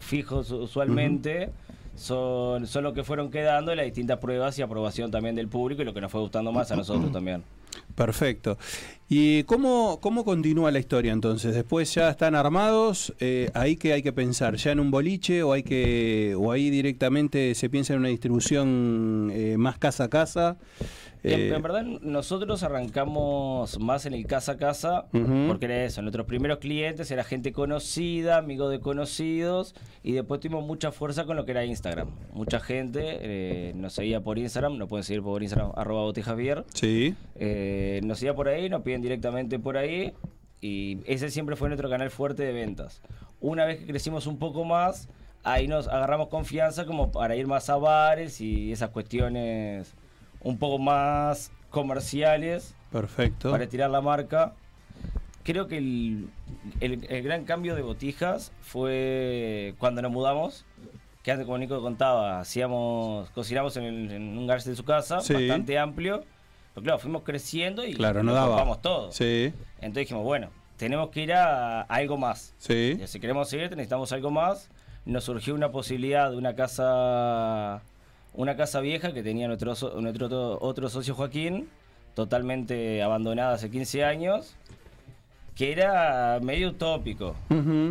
fijos usualmente. Son, son los que fueron quedando las distintas pruebas y aprobación también del público y lo que nos fue gustando más a nosotros también. Perfecto. ¿Y cómo, cómo continúa la historia entonces? Después ya están armados, eh, ahí que hay que pensar, ya en un boliche o hay que o ahí directamente se piensa en una distribución eh, más casa a casa. En, Eh, en verdad nosotros arrancamos más en el casa a casa porque era eso, nuestros primeros clientes era gente conocida, amigos de conocidos y después tuvimos mucha fuerza con lo que era Instagram. Mucha gente eh, nos seguía por Instagram, nos pueden seguir por Instagram arroba botejavier. sí. Eh, nos seguía por ahí, nos piden directamente por ahí y ese siempre fue nuestro canal fuerte de ventas. Una vez que crecimos un poco más, ahí nos agarramos confianza como para ir más a bares y esas cuestiones un poco más comerciales Perfecto. para tirar la marca. Creo que el, el- el gran cambio de botijas fue cuando nos mudamos. Que antes, como Nico contaba, hacíamos, cocinamos en, el- en un garage de su casa, Sí. bastante amplio. Pero claro, fuimos creciendo y Claro, no nos daba. copamos todo. Sí, Entonces dijimos, bueno, tenemos que ir a, a algo más. sí. Y Si queremos seguir, necesitamos algo más. Nos surgió una posibilidad de una casa, una casa vieja que tenía nuestro, nuestro otro socio Joaquín, totalmente abandonada hace 15 años, que era medio utópico.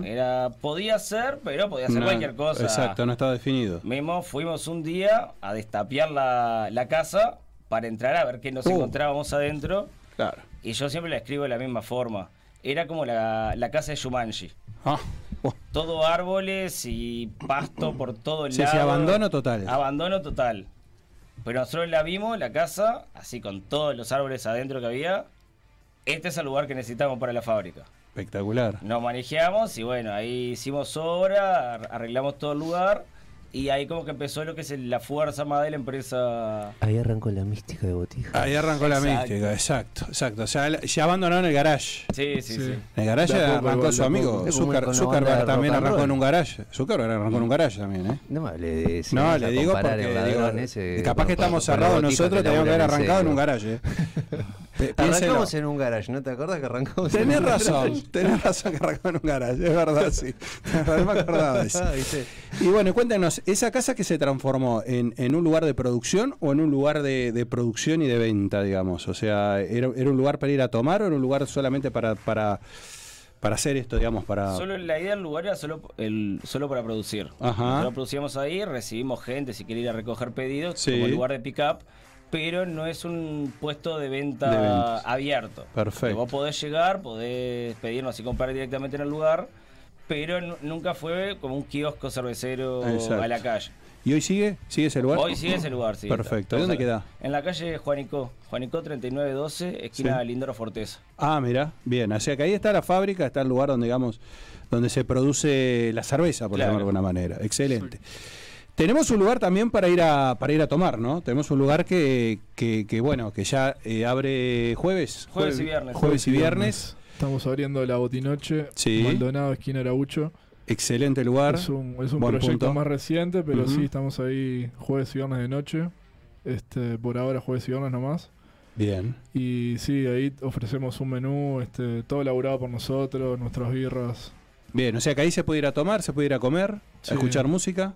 Era, podía ser, pero podía ser No, cualquier cosa. Exacto, no estaba definido. Mismo fuimos un día a destapear la, la casa para entrar a ver qué nos Uh. encontrábamos adentro. Claro. Y yo siempre la escribo de la misma forma. Era como la, la casa de Shumanji. Ah, oh, Todo árboles y pasto por todo el Sí, lado. sí, abandono total. Abandono total. Pero nosotros la vimos, la casa, así con todos los árboles adentro que había. Este es el lugar que necesitamos para la fábrica. espectacular. Nos manejamos y bueno, ahí hicimos obra, ar- arreglamos todo el lugar. Y ahí como que empezó lo que es el- la fuerza más de la empresa. Ahí arrancó la mística de botija. Ahí arrancó la mística, exacto, exacto. O sea, ya abandonaron el garage. Sí, sí, sí. Sí. En el garage poco arrancó su amigo. Zucker- Zuckerberg también arrancó en un garage. Zuckerberg arrancó en un garage también, ¿eh? No me de eso. No, le digo porque digo, ese capaz que estamos cerrados nosotros, que teníamos que haber arrancado en un garage. Arrancamos en un garage, ¿no te acordás que arrancamos en Tenés un razón, garage? tenés razón que arrancó en un garage, es verdad, sí. No me acordaba de eso. Ah. Y bueno, cuéntanos, ¿esa casa que se transformó en, en un lugar de producción o en un lugar de, de producción y de venta, digamos? O sea, ¿era, era un lugar para ir a tomar o era un lugar solamente para, para, para hacer esto, digamos, para... Solo la idea del lugar era solo, el, solo para producir. Ajá. Nosotros producíamos ahí, recibimos gente si quiere ir a recoger pedidos Sí. como lugar de pick-up, pero no es un puesto de venta De abierto. Perfecto. Que Vos podés llegar, podés pedirnos y comprar directamente en el lugar, pero nu- nunca fue como un kiosco cervecero Exacto. a la calle. ¿Y hoy sigue? ¿Sigue ese lugar? Hoy sigue ese lugar, sí. Perfecto. ¿Y Estamos dónde queda? En la calle Juanico. Juanico 3912, esquina Sí. Lindoro Forteza. Ah, mira, bien. O sea que ahí está la fábrica, está el lugar donde, digamos, donde se produce la cerveza, por Claro. llamarlo de alguna manera. Excelente. Tenemos un lugar también para ir a para ir a tomar, ¿no? Tenemos un lugar que, que, que, bueno, que ya eh, abre jueves. Jueves y viernes. Jueves y viernes. Estamos abriendo la Botinoche, Sí. Maldonado, esquina Araucho. Excelente lugar. Es un, es un proyecto punto. más reciente, pero sí, estamos ahí jueves y viernes de noche. Este, por ahora jueves y viernes nomás. Bien. Y sí, ahí ofrecemos un menú, este, todo elaborado por nosotros, nuestras birras. Bien, o sea que ahí se puede ir a tomar, se puede ir a comer, Sí. a escuchar música.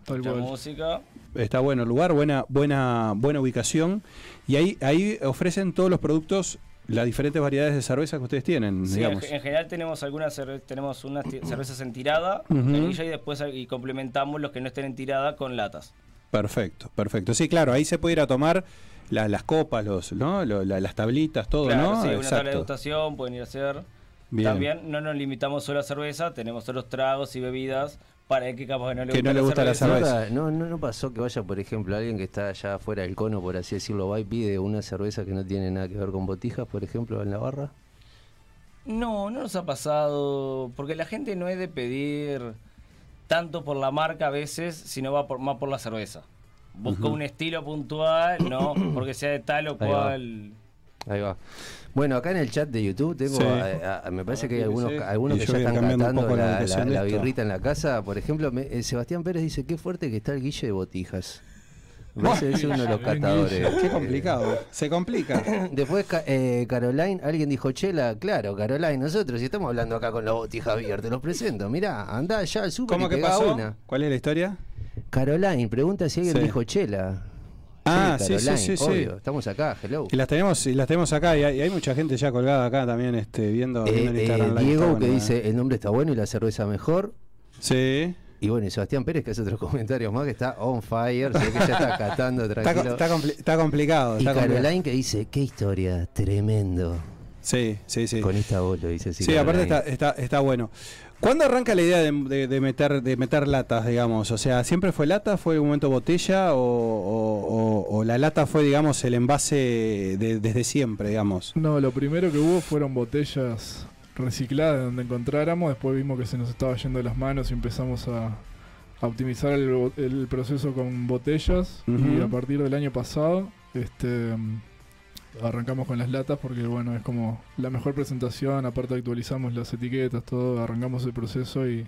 Está bueno el lugar, buena, buena, buena ubicación. Y ahí, ahí ofrecen todos los productos, las diferentes variedades de cerveza que ustedes tienen, Sí, en, digamos. en general tenemos algunas tenemos unas cervezas en tirada, y después y complementamos los que no estén en tirada con latas. Perfecto, perfecto. Sí, claro, ahí se puede ir a tomar la- las copas, los, ¿no? Lo- la- las tablitas, todo, Claro, ¿no? sí, una tabla de Exacto. degustación pueden ir a hacer. Bien. También no nos limitamos solo a cerveza, tenemos otros tragos y bebidas para el que capaz que no le Que gusta, no le gusta la cerveza. No, no, no pasó que vaya, por ejemplo, alguien que está allá fuera del cono, por así decirlo, va y pide una cerveza que no tiene nada que ver con botijas, por ejemplo, en la barra. No, no nos ha pasado, porque la gente no es de pedir tanto por la marca a veces, sino va por, más por la cerveza. Busca un estilo puntual, no, porque sea de tal o Ahí va. cual. Ahí va. Bueno, acá en el chat de YouTube tengo, Sí. a- a- me parece que hay algunos, Sí. algunos Y que ya están cantando la la, birrita en la casa. Por ejemplo, me- eh, Sebastián Pérez dice, qué fuerte que está el Guille de Botijas. Que es uno de los catadores. Qué complicado. Se complica. Después, eh, Caroline, alguien dijo, Chela, claro, Caroline, nosotros, si estamos hablando acá con la botija abierta, te los presento. Mirá, andá allá al súper ¿Cómo y que pasó? una. ¿Cuál es la historia? Caroline, pregunta si alguien Sí. dijo Chela. Ah, sí, sí, sí, sí. obvio, Estamos acá, hello. Y las tenemos, y las tenemos acá, y hay, y hay mucha gente ya colgada acá también, este, viendo, Eh, viendo eh, Instagram. Está Diego que eh. dice el nombre está bueno y la cerveza mejor. Sí. Y bueno, y Sebastián Pérez que hace otros comentarios más que está on fire, se ve que ya está catando tranquilo. está compli- está complicado. y está complicado. Caroline que dice, qué historia, tremendo. Sí, sí, sí. Con esta voz lo dice así. Sí, aparte está, está, está bueno. ¿Cuándo arranca la idea de, de- de meter, de meter latas, digamos? O sea, ¿siempre fue lata? ¿Fue un momento botella? ¿O, o- o- o la lata fue, digamos, el envase de- desde siempre, digamos? No, lo primero que hubo fueron botellas recicladas donde encontráramos. Después vimos que se nos estaba yendo de las manos y empezamos a, a optimizar el, proceso con botellas. Y a partir del año pasado, este arrancamos con las latas porque bueno, es como la mejor presentación. Aparte actualizamos las etiquetas, todo, arrancamos el proceso y,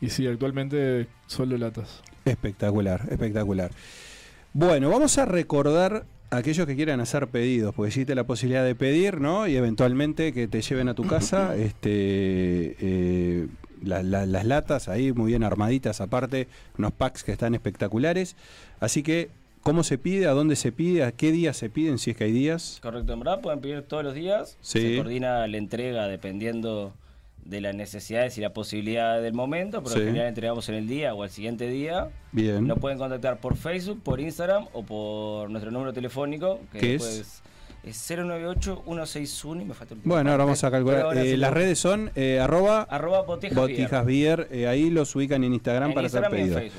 y sí, actualmente solo latas. Espectacular, espectacular. Bueno, vamos a recordar a aquellos que quieran hacer pedidos, porque existe la posibilidad de pedir, ¿no? Y eventualmente que te lleven a tu casa este, eh, la- la- las latas ahí muy bien armaditas, aparte, unos packs que están espectaculares. Así que, ¿cómo se pide? ¿A dónde se pide? ¿A qué días se piden? Si es que hay días. Correcto, en verdad pueden pedir todos los días. Sí. Se coordina la entrega dependiendo de las necesidades y la posibilidad del momento, pero Sí. en general entregamos en el día o al siguiente día. Bien. Nos pueden contactar por Facebook, por Instagram o por nuestro número telefónico, que ¿Qué después es? es 098-161 y me falta el Bueno, ahora vamos a calcular. Eh, las redes son eh, arroba Arroba Botijas Botijas Beer, eh, ahí los ubican en Instagram En para Instagram hacer pedidos.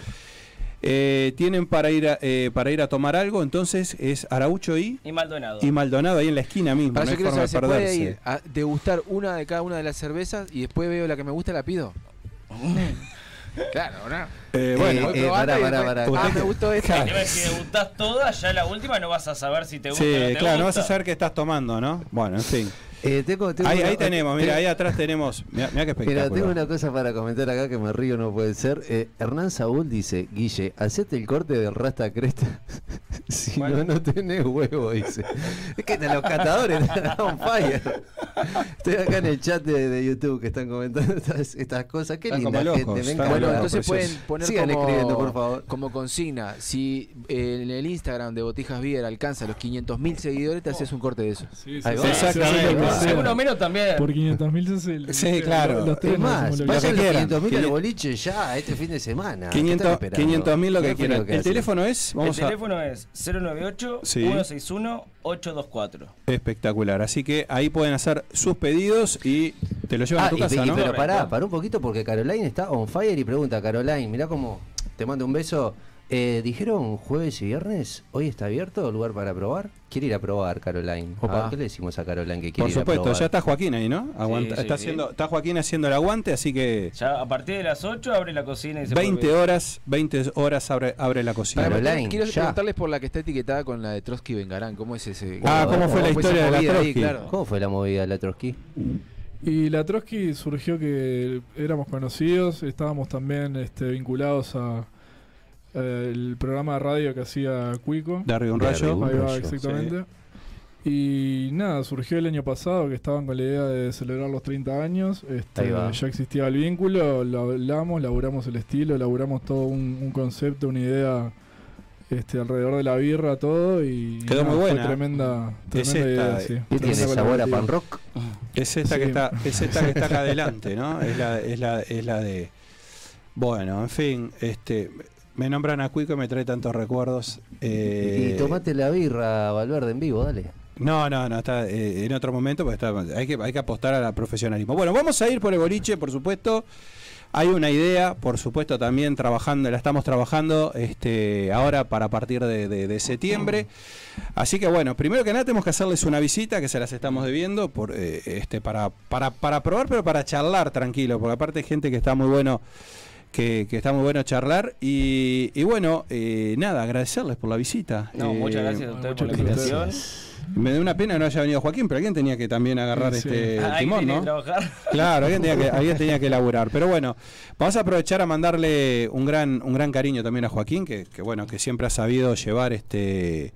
Eh, tienen para ir a, eh, para ir a tomar algo, entonces es Araucho y, Y Maldonado. y Maldonado ahí en la esquina mismo, Para no yo hay forma saber, de ¿se puede perderse. ir a degustar una de cada una de las cervezas y después veo la que me gusta la pido? claro, ¿no? Eh, bueno, Voy eh, y pará, después, pará. Ah, me gustó esta. Debutás todas, ya la última no vas a saber si te gusta sí, o no te claro, no vas a saber qué estás tomando, ¿no? Bueno, en fin. Eh, tengo- tengo Ahí, una- ahí tenemos, mira, tengo- ahí atrás tenemos. Mira, qué Mira, espectáculo. tengo una cosa para comentar acá que me río, no puede ser. Eh, Hernán Saúl dice, Guille, hacete el corte del rasta cresta. si no, no tenés huevo, dice. Es que los catadores están on fire. Estoy acá en el chat de, de YouTube que están comentando estas, estas cosas. Qué Están linda como gente, locos, me encanta. Bueno, entonces pueden poner Sigan como, escribiendo, por favor. como consigna. Si eh, en el Instagram de Botijas Beer alcanza los 500.000 seguidores, te haces un corte de eso. Sí, sí, sí, va. sí, sí, Exactamente. Uno menos también. Por 500 mil se hace- Sí, claro. los tres Es más, vayan que los quieran. 500 mil al boliche ya este fin de semana. ¿Qué 500 están esperando? 500 mil lo que quieran. El teléfono es, vamos el a, teléfono es 098 Sí. 161 824. espectacular. Así que ahí pueden hacer sus pedidos y te lo llevan Ah, a tu y- casa, y- ¿no? pero pará, pará un poquito porque Caroline está on fire y pregunta, Caroline, mirá cómo te mando un beso. Eh, ¿Dijeron jueves y viernes? ¿Hoy está abierto el lugar para probar? Quiere ir a probar, Caroline. A Opa. ¿Qué le decimos a Caroline que quiere Por ir a supuesto, probar? ya está Joaquín ahí, ¿no? Aguanta- sí, está, sí. haciendo, está Joaquín haciendo el aguante, así que Ya a partir de las 8 abre la cocina y se 20 puede- horas, 20 horas abre, abre la cocina. Caroline, quiero ya. preguntarles por la que está etiquetada con la de Trotsky Vengarán. ¿Cómo es ese? Ah, ¿cómo fue la historia de la movida ahí? Trotsky? Claro. ¿Cómo fue la movida de la Trotsky? Y la Trotsky surgió que éramos conocidos, estábamos también este, vinculados a eh, el programa de radio que hacía Cuico. De arriba un De rayo. Ahí va, exactamente. Y nada, surgió el año pasado que estaban con la idea de celebrar los 30 años. Este, Ahí va. ya existía el vínculo, lo hablamos, laburamos el estilo, laburamos todo un, un concepto, una idea este, alrededor de la birra, todo. Y Quedó muy fue buena. Tremenda, Es tremenda esta, idea, eh. sí. ¿Qué tiene Tremenda sabor a pan rock? Es esta, que está, es esta que está acá adelante, ¿no? Es la, es la, es la de. Bueno, en fin, este. Me nombran a Cuico y me trae tantos recuerdos. eh, Y tomate la birra, Valverde, en vivo, dale. No, no, no, está eh, en otro momento, porque está, hay, que, hay que apostar al profesionalismo. Bueno, vamos a ir por el boliche, por supuesto. Hay una idea, por supuesto, también trabajando, la estamos trabajando este, ahora para partir de, de- de septiembre. Así que bueno, primero que nada tenemos que hacerles una visita, que se las estamos debiendo, por, eh, este, para, para, para probar, pero para charlar tranquilo, porque aparte hay gente que está muy bueno que, que está muy bueno charlar. Y, y bueno, eh, nada, agradecerles por la visita. No, Eh, muchas gracias a ustedes por la invitación. Me da una pena que no haya venido Joaquín, pero alguien tenía que también agarrar Sí, este Ah, timón, ¿no? trabajar. Claro, alguien tenía, que, alguien tenía que laburar. Pero bueno, vamos a aprovechar a mandarle un gran, un gran cariño también a Joaquín, que, que bueno, que siempre ha sabido llevar este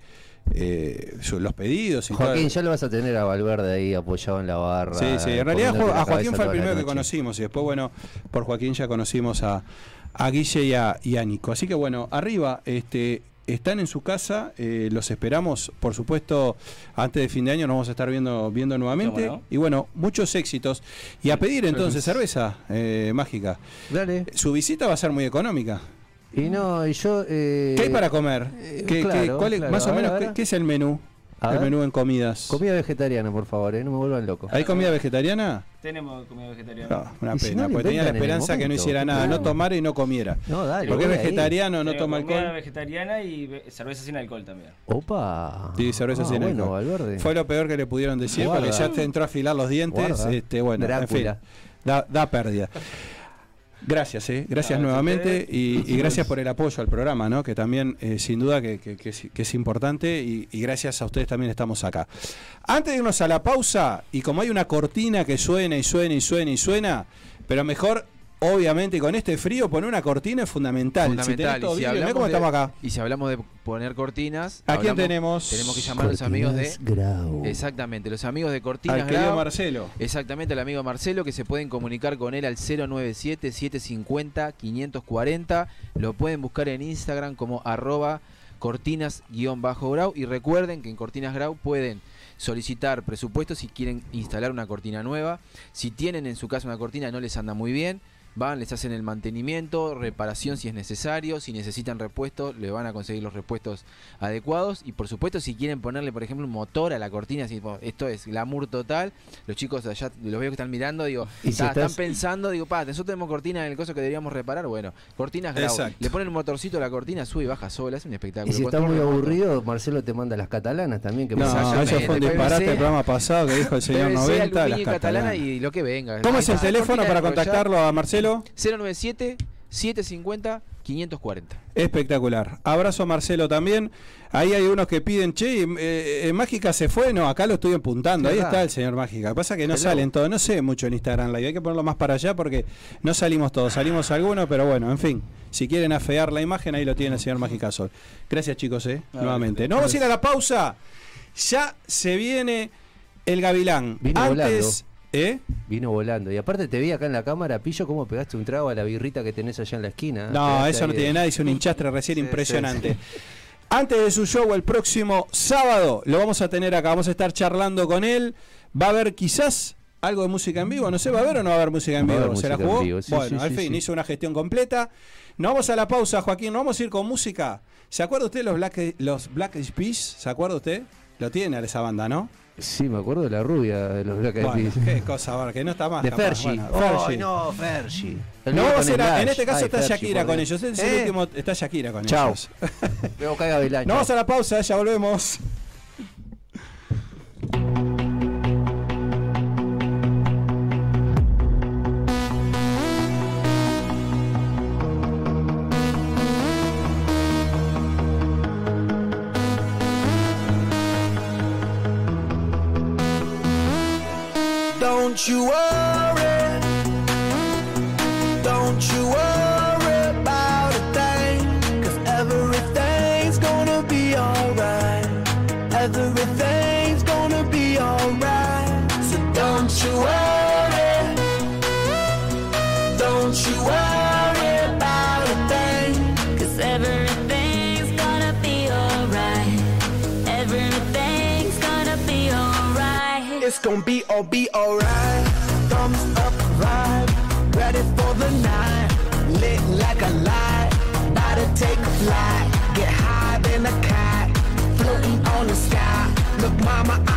eh, su- los pedidos y Joaquín, todo. ya lo vas a tener a Valverde ahí apoyado en la barra. Sí, sí, en realidad Jo- la a Joaquín fue el primero que conocimos y después, bueno, por Joaquín ya conocimos a, a Guille y a, y a Nico. Así que bueno, arriba, este, están en su casa, eh, los esperamos, por supuesto, antes de fin de año nos vamos a estar viendo, viendo nuevamente. Y bueno, muchos éxitos. Y a pedir entonces cerveza eh, mágica. Dale. Su visita va a ser muy económica. Y no, y yo. Eh, ¿Qué hay para comer? eh, ¿Qué- qué- claro, cuál es- claro. más o ver, menos, ¿qué, es el menú? A el ver. menú en comidas. Comida vegetariana, por favor, eh, no me vuelvan loco. ¿Hay comida vegetariana? Tenemos comida vegetariana. No, una si pena, no porque tenía la esperanza que no hiciera ¿qué nada, no tomara y no comiera. No, dale. Porque es ahí. vegetariano, no Tenemos toma comida alcohol. vegetariana y ve- cerveza sin alcohol también. Opa. Sí, cerveza Ah, sin bueno, alcohol. Valverde. Fue lo peor que le pudieron decir, Guarda. porque ya te entró a afilar los dientes. Guarda. Este, bueno, en fin, da, da pérdida. Gracias, eh, gracias nuevamente y, y gracias por el apoyo al programa, ¿no? que también eh, sin duda que, que- que es, que es importante y, y gracias a ustedes también estamos acá. Antes de irnos a la pausa, y como hay una cortina que suena y suena y suena y suena, pero mejor, obviamente, con este frío, poner una cortina es fundamental. Si tenés Fundamental. todo y, si hablamos cómo de, estamos acá. y si hablamos de poner cortinas, ¿A quién tenemos? Tenemos que llamar a los amigos de. Grau. Exactamente, los amigos de Cortinas Al querido Grau. Marcelo. Exactamente, el amigo Marcelo, que se pueden comunicar con él al 097-750-540. Lo pueden buscar en Instagram como arroba cortinas-grau. Y recuerden que en Cortinas Grau pueden solicitar presupuestos si quieren instalar una cortina nueva. Si tienen en su casa una cortina y no les anda muy bien, van, les hacen el mantenimiento, reparación si es necesario. Si necesitan repuestos, le van a conseguir los repuestos adecuados. Y por supuesto, si quieren ponerle, por ejemplo, un motor a la cortina, así, tipo, esto es glamour total. Los chicos allá, los veo que están mirando, digo, Y si "Ta, estás- están pensando, digo, pa, nosotros tenemos cortina en el coso que deberíamos reparar. Bueno, cortinas Grau. Le ponen un motorcito a la cortina, sube y baja sola, es un espectáculo. Y si estás Control muy aburrido, Marcelo te manda las catalanas también. Que No, eso fue un disparate el programa pasado que dijo el señor PVC, 90, las catalanas. y lo que venga. ¿Cómo es el está. teléfono para contactarlo a Marcelo? 097 750 540. Espectacular. Abrazo a Marcelo también. Ahí hay unos que piden, che, eh, eh, Mágica se fue. No, acá lo estoy apuntando. Ahí Verdad. está el señor Mágica. Pasa que no Hello. salen todos. No sé mucho en Instagram Live. Hay que ponerlo más para allá porque no salimos todos. Salimos algunos, pero bueno, en fin. Si quieren afear la imagen, ahí lo tiene el señor Mágica Sol. Gracias, chicos, eh, nuevamente. Nos vamos a ir a la pausa. Ya se viene el Gavilán. Vino Antes, ¿eh? Vino volando. Y aparte te vi acá en la cámara, Pillo, cómo pegaste un trago a la birrita que tenés allá en la esquina. No, eso no tiene de- nada, hizo un hinchastre recién Sí, impresionante. sí, Antes de su show el próximo sábado, lo vamos a tener acá, vamos a estar charlando con él. Va a haber quizás algo de música en vivo, no sé, ¿va a haber o no va a haber música en vivo? ¿Se la jugó? bueno, al fin, hizo una gestión completa. Nos vamos a la pausa, Joaquín, nos vamos a ir con música. ¿Se acuerda usted los Black, los Black Peas? ¿Se acuerda usted? Lo tiene a esa banda, ¿no? Sí, me acuerdo de la rubia de los Black Eyed Bueno, Peas. qué cosa, ahora, que no está más. De capaz. Fergie. Bueno, Ay, Fergie. no, Fergie. No, vamos a ir a- en este caso Ay, está Fergie, Shakira con ellos. Es el ¿Eh? último, está Shakira con Chao. ellos. Gavilán. Nos vamos a la pausa, ya volvemos. Don't you worry. Don't you worry about a thing. Cause everything's gonna be alright. Everything's gonna be alright. So don't you worry. Don't you worry about a thing. Cause everything's gonna be alright. Everything's gonna be alright. It's gonna be all be alright. Mama, I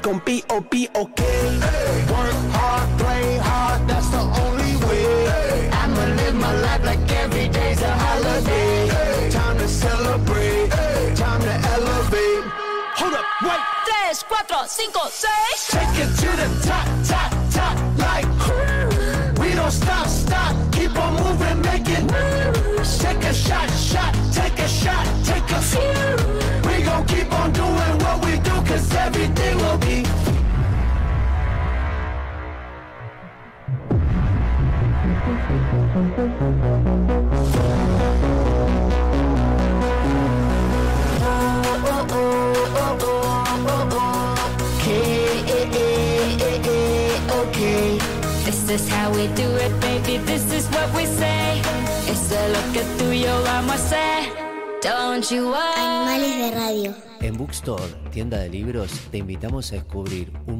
It's gonna be oh be okay. Work hard, play hard, that's the only way. I'ma live my life like every day's a holiday. Time to celebrate, time to elevate. Hold up, wait. Tres, cuatro, cinco, seis. This is how we do it, baby. This is what we say. It's a look at tuyo, vamos a say. Don't you worry. Animales de radio. En Bookstore, tienda de libros, te invitamos a descubrir un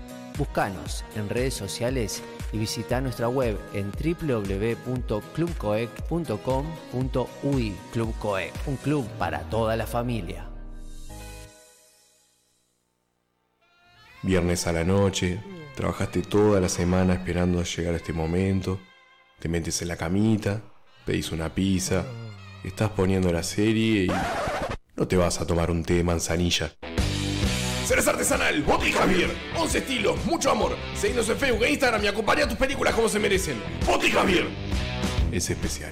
Búscanos en redes sociales y visita nuestra web en www.clubcoec.com.uy Club Coec, un club para toda la familia. Viernes a la noche, trabajaste toda la semana esperando llegar a este momento, te metes en la camita, pedís una pizza, estás poniendo la serie y no te vas a tomar un té de manzanilla. Cerveza artesanal, Boti Javier. 11 estilos, mucho amor. Seguinos en Facebook e Instagram y acompaña tus películas como se merecen. Boti Javier. Es especial.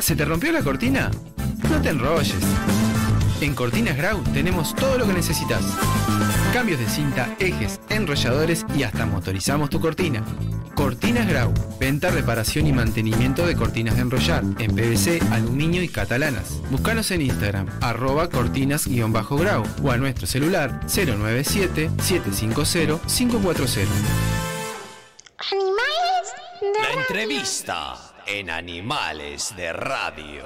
¿Se te rompió la cortina? No te enrolles. En Cortinas Grau tenemos todo lo que necesitas. Cambios de cinta, ejes, enrolladores y hasta motorizamos tu cortina. Cortinas Grau, venta, reparación y mantenimiento de cortinas de enrollar en PVC, aluminio y catalanas. Búscanos en Instagram, arroba cortinas-grau o a nuestro celular 097-750-540. Animales La entrevista en Animales de Radio.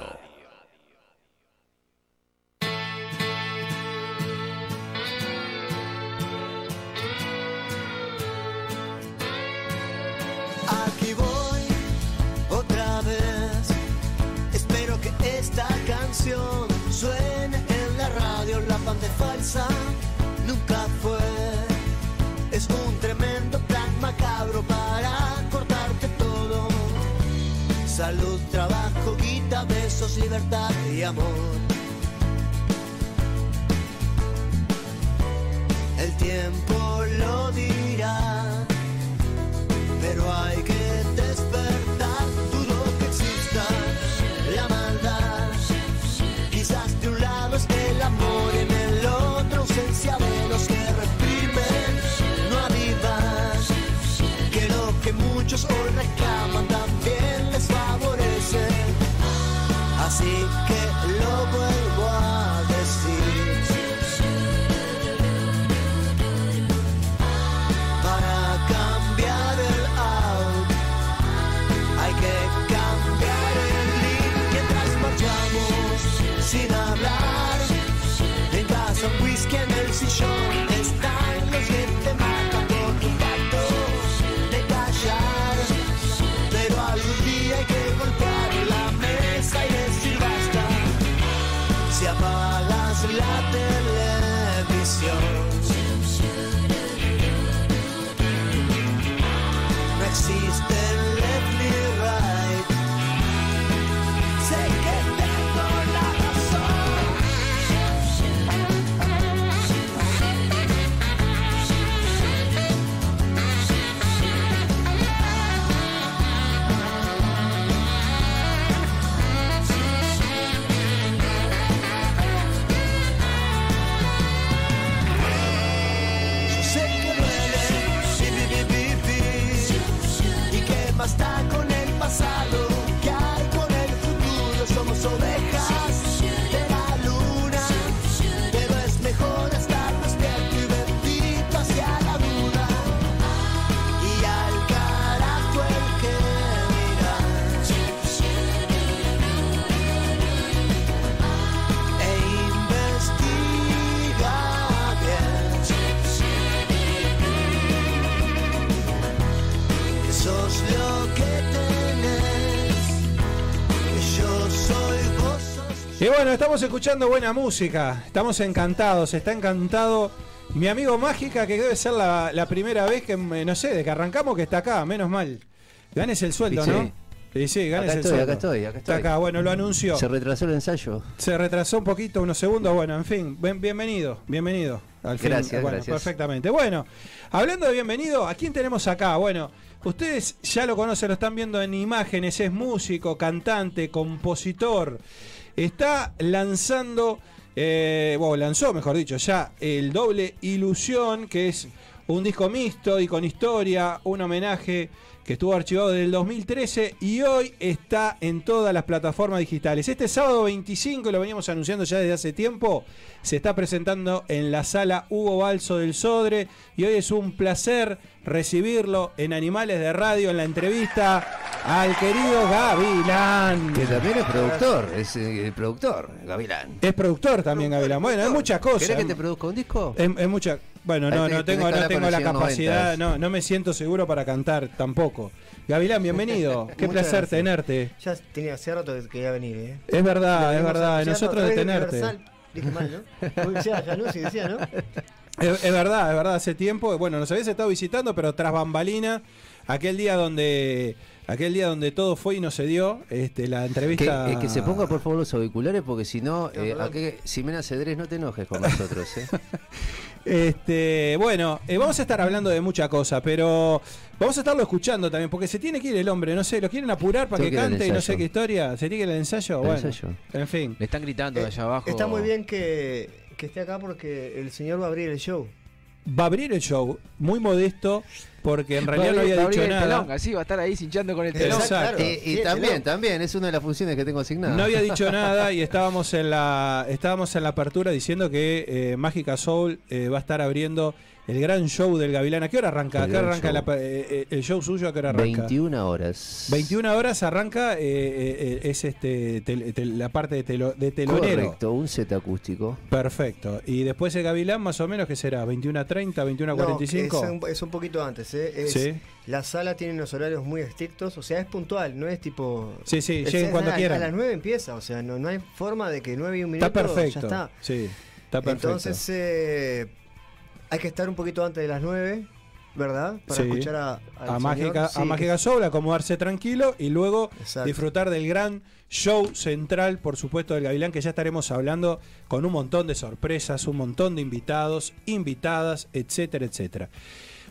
Aquí voy otra vez. Espero que esta canción suene en la radio. La banda es falsa Salud, trabajo, guita, besos, libertad y amor. El tiempo lo dirá pero hay que Y bueno, estamos escuchando buena música, estamos encantados, está encantado mi amigo Mágica, que debe ser la, la primera vez que, eh, no sé, de que arrancamos que está acá, menos mal. Ganes el sueldo, Sí. ¿no? Sí, sí, ganes Acá el estoy, sueldo. acá estoy, acá Está estoy. acá, bueno, lo anunció. Se retrasó el ensayo. Se retrasó un poquito, unos segundos. Bueno, en fin, bien- bienvenido, bienvenido. Al fin, Gracias, bueno, gracias. Perfectamente. Bueno, hablando de bienvenido, ¿a quién tenemos acá? Bueno, ustedes ya lo conocen, lo están viendo en imágenes. Es músico, cantante, compositor. Está lanzando, eh, bueno, lanzó, mejor dicho, ya el doble ilusión, que es un disco mixto y con historia, un homenaje que estuvo archivado desde el 2013 y hoy está en todas las plataformas digitales. Este sábado 25, lo veníamos anunciando ya desde hace tiempo, se está presentando en la sala Hugo Balso del Sodre y hoy es un placer recibirlo en Animales de Radio en la entrevista al querido Gavilán. Que también es productor, es eh, el productor, Gavilán. Es productor también Gavilán. Bueno, hay muchas cosas. ¿Querés que te produzca un disco? Es, es mucha. Bueno, no, no tengo, que no tengo la capacidad, no, no me siento seguro para cantar tampoco. Gavilán, bienvenido. Qué Muchas placer gracias. tenerte. Ya tenía hace rato que quería venir, ¿eh? Es verdad, es verdad. Nosotros de tenerte. Universal. Dije mal, ¿no? Uy, decía Januzzi, decía, ¿no? Es, es verdad, es verdad, hace tiempo, bueno, nos habías estado visitando, pero tras bambalina, aquel día donde aquel día donde todo fue y no se dio, este, la Que, entrevista. eh, que se ponga por favor los auriculares porque si no, eh, perdón. ¿a qué- Ximena Cedrés no te enojes con nosotros, ¿eh? Este, bueno, eh, vamos a estar hablando de mucha cosa, pero vamos a estarlo escuchando también, porque se tiene que ir el hombre, no sé, lo quieren apurar para Tengo que cante y no sé qué historia. ¿Se tiene que ir al ensayo? El bueno, ensayo. en fin. Le están gritando de allá abajo. Está muy bien que, que esté acá porque el señor va a abrir el show. Va a abrir el show, muy modesto, porque en realidad Va a no había dicho el nada. telón, así va a estar ahí cinchando con el telón. Exacto. Y, y también, también, es una de las funciones que tengo asignada. No había dicho nada y estábamos en la estábamos en la apertura diciendo que eh, Mágica Soul eh, va a estar abriendo el gran show del Gavilán. ¿A qué hora arranca? ¿A El qué hora gran arranca show. la- eh, eh, el show suyo? ¿A qué hora arranca? 21 horas. 21 horas arranca, eh, eh, es este tel- tel- la parte de, telo- de telonero. Correcto, un set acústico. Perfecto. Y después el Gavilán, más o menos, ¿qué será? ¿21 a 30, 21 a No, 45? es, un, es un poquito antes, ¿eh? Es- Sí. La sala tiene unos horarios muy estrictos, o sea, es puntual, no es tipo... Sí, sí, lleguen cuando a, quieran. A las 9 empieza, o sea, no, no hay forma de que 9 y un minuto Está perfecto. ya está. Sí, está perfecto. Entonces, eh, hay que estar un poquito antes de las 9, ¿verdad? Para Sí. escuchar a, a. Mágica, Sí, a que- Mágica Soul, acomodarse tranquilo y luego Exacto. disfrutar del gran show central, por supuesto, del Gavilán, que ya estaremos hablando con un montón de sorpresas, un montón de invitados, invitadas, etcétera, etcétera.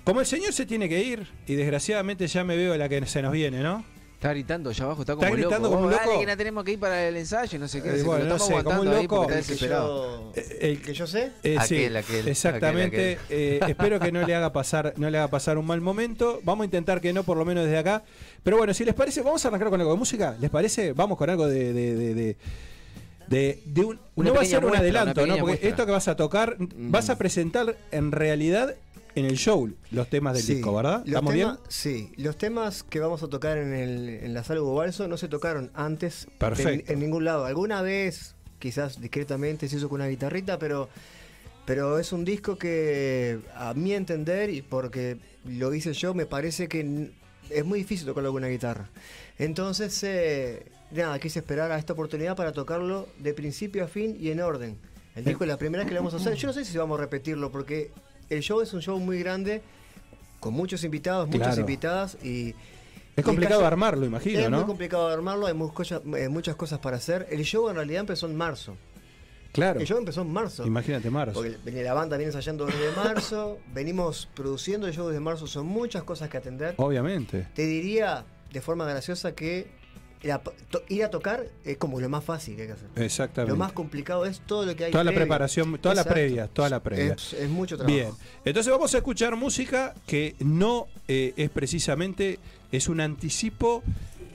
Como el señor se tiene que ir, y desgraciadamente ya me veo la que se nos viene, ¿no? Está gritando allá abajo, está como Está gritando loco. como un Oh, dale, loco. que no tenemos que ir para el ensayo, no sé qué. Eh, no sé qué, bueno, lo no sé, como un loco. está El que yo, el que yo sé. Eh, sí, Aquel, aquel, exactamente. aquel, Eh, espero que no le haga pasar, no le haga pasar un mal momento. Vamos a intentar que no, por lo menos desde acá. Pero bueno, si les parece, vamos a arrancar con algo de música. ¿Les parece? Vamos con algo de, de, de- de- de- de un. Una no va a ser un adelanto, ¿no? Porque muestra. esto que vas a tocar, vas a presentar en realidad en el show los temas del Sí, disco, ¿verdad? ¿Estamos temas- bien? Sí, los temas que vamos a tocar en, el, en la sala Hugo Balso no se tocaron antes Perfecto. En, en ningún lado. Alguna vez, quizás discretamente, se hizo con una guitarrita, pero, pero es un disco que, a mi entender, y porque lo hice yo, me parece que es muy difícil tocarlo con una guitarra. Entonces, eh, nada, quise esperar a esta oportunidad para tocarlo de principio a fin y en orden. El disco es la primera vez que lo vamos a hacer. Yo no sé si vamos a repetirlo, porque el show es un show muy grande, con muchos invitados, muchas Claro. invitadas y... Es complicado casi- armarlo, imagino, es ¿no? muy complicado armarlo, hay eh, muchas cosas para hacer. El show en realidad empezó en marzo. Claro. El show empezó en marzo. Imagínate, Mars. Porque la banda viene ensayando desde marzo, venimos produciendo el show desde marzo, son muchas cosas que atender. Obviamente. Te diría de forma graciosa que la- to- ir a tocar es como lo más fácil que hay que hacer. Exactamente. Lo más complicado es todo lo que hay Toda la previo. preparación, toda la previa, toda la previa. Es, es mucho trabajo. Bien, entonces vamos a escuchar música que no eh, es precisamente, es un anticipo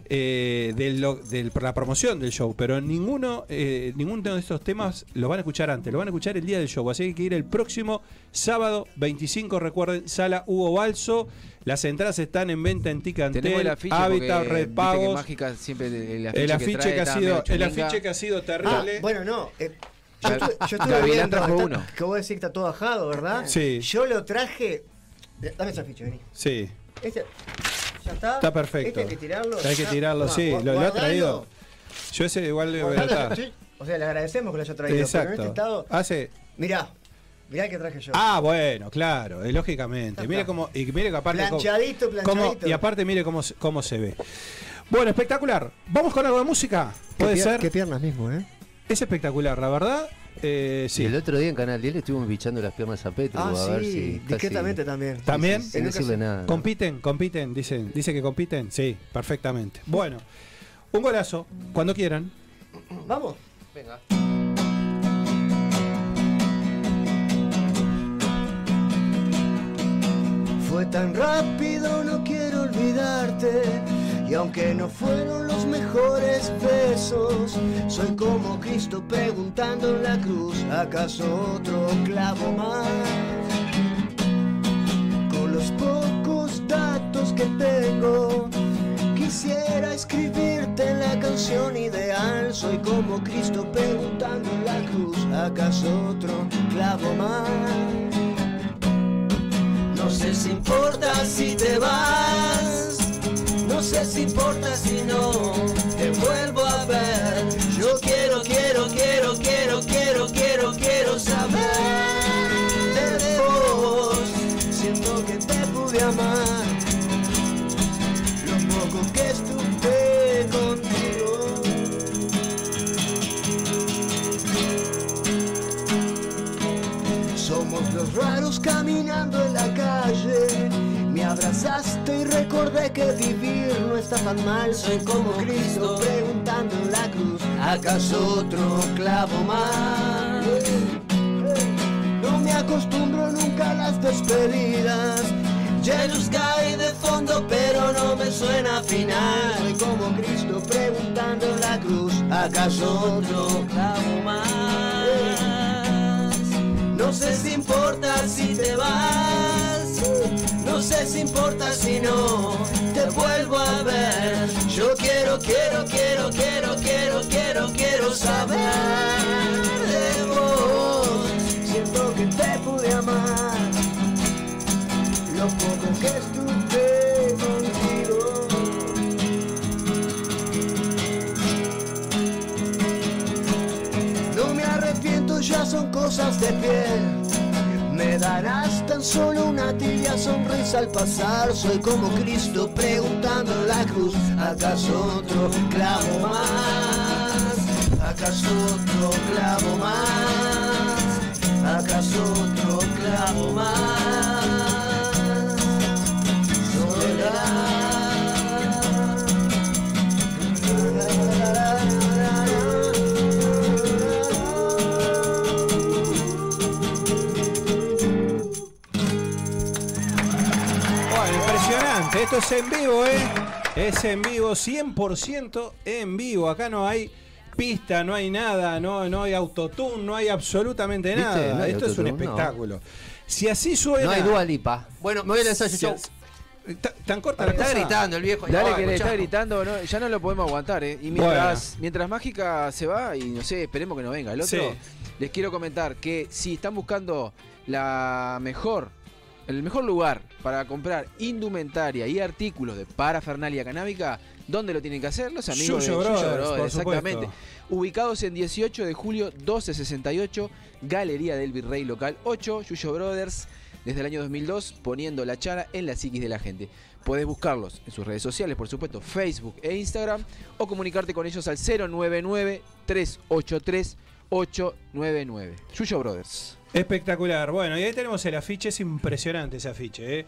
eh, de lo- del- la promoción del show, pero ninguno, eh, ninguno de estos temas los van a escuchar antes, lo van a escuchar el día del show, así que hay que ir el próximo sábado 25, recuerden, sala Hugo Balso, las entradas están en venta en Ticantel, porque Red que Pagos, Mágica siempre el afiche, el afiche trae que, ha sido, el afiche que ha sido Ah, terrible. bueno, no. eh, yo, estuve, yo estuve viendo, está- uno. que vos decís que está todo ajado, ¿verdad? Sí. Yo lo traje. Dame ese afiche, vení. Sí. Este, ya está. Está perfecto. Este hay que tirarlo. Hay que ya. tirarlo, Tomá, sí. ¿Lo, lo ha traído? Yo ese igual le voy a. O sea, le agradecemos que lo haya traído. Exacto. Pero en este estado. Hace. Mirá, mirá el que traje yo. Ah, bueno, claro, eh, lógicamente. Mire cómo, y mire que aparte. cómo- Planchadito, cómo- planchadito. y aparte, mire cómo, se- cómo se ve. Bueno, espectacular. Vamos con algo de música. Puede Qué pier- ser. Qué piernas mismo, ¿eh? Es espectacular, la verdad. Eh, sí. Y el otro día en Canal 10 le estuvimos bichando las piernas a Petro. Ah, a ver sí, casi- discretamente también. ¿También? Sin decirle nada. Compiten, compiten, dicen. Dice que compiten. Sí, perfectamente. Bueno, un golazo, cuando quieran. Vamos. Venga. Fue tan rápido, no quiero olvidarte. Y aunque no fueron los mejores besos, soy como Cristo preguntando en la cruz, ¿acaso otro clavo más? Con los pocos datos que tengo, quisiera escribirte la canción ideal. Soy como Cristo preguntando en la cruz, ¿acaso otro clavo más? No sé si importa si te vas, no sé si importa si no te vuelvo a ver. Yo quiero, quiero, quiero, quiero, quiero, quiero, quiero saber de vos. Siento que te pude amar, lo poco que estuve contigo. Somos los raros caminando en la calle. Abrazaste y recordé que vivir no está tan mal. Soy como Cristo preguntando en la cruz, ¿acaso otro clavo más? No me acostumbro nunca a las despedidas. Jesus cae de fondo, pero no me suena final. Soy como Cristo preguntando en la cruz, ¿acaso otro clavo más? No sé si importa si te vas, no sé si importa si no te vuelvo a ver. Yo quiero, quiero, quiero, quiero, quiero, quiero, quiero saber de vos. Siento que te pude amar, lo poco que estuve contigo. No me arrepiento, ya son cosas de piel. Me darás tan solo una tibia sonrisa al pasar. Soy como Cristo preguntando en la cruz: ¿acaso otro clavo más? ¿Acaso otro clavo más? ¿Acaso otro clavo más? Bueno, Esto es en vivo, ¿eh? Es en vivo, 100% en vivo. Acá no hay pista, no hay nada, no, no hay autotune, no hay absolutamente nada. No hay Esto es un autotune, no. espectáculo. Si así suena. No hay Dua Lipa. Bueno, me voy a lanzar Si- show. Tan corta la Está cosa. gritando el viejo. Dale que le está gritando, no, ya no lo podemos aguantar, ¿eh? Y mientras, mientras Mágica se va, y no sé, esperemos que no venga el otro, Sí. les quiero comentar que si están buscando la mejor, el mejor lugar para comprar indumentaria y artículos de parafernalia canábica, ¿dónde lo tienen que hacer? Los amigos Yuyo de Brothers, Yuyo Brothers, exactamente. supuesto. Ubicados en 18 de julio 1268, Galería del Virrey Local 8, Yuyo Brothers, desde el año 2002, poniendo la chara en la psiquis de la gente. Puedes buscarlos en sus redes sociales, por supuesto, Facebook e Instagram, o comunicarte con ellos al 099-383-899. Yuyo Brothers. Espectacular. Bueno, y ahí tenemos el afiche, es impresionante ese afiche. ¿eh?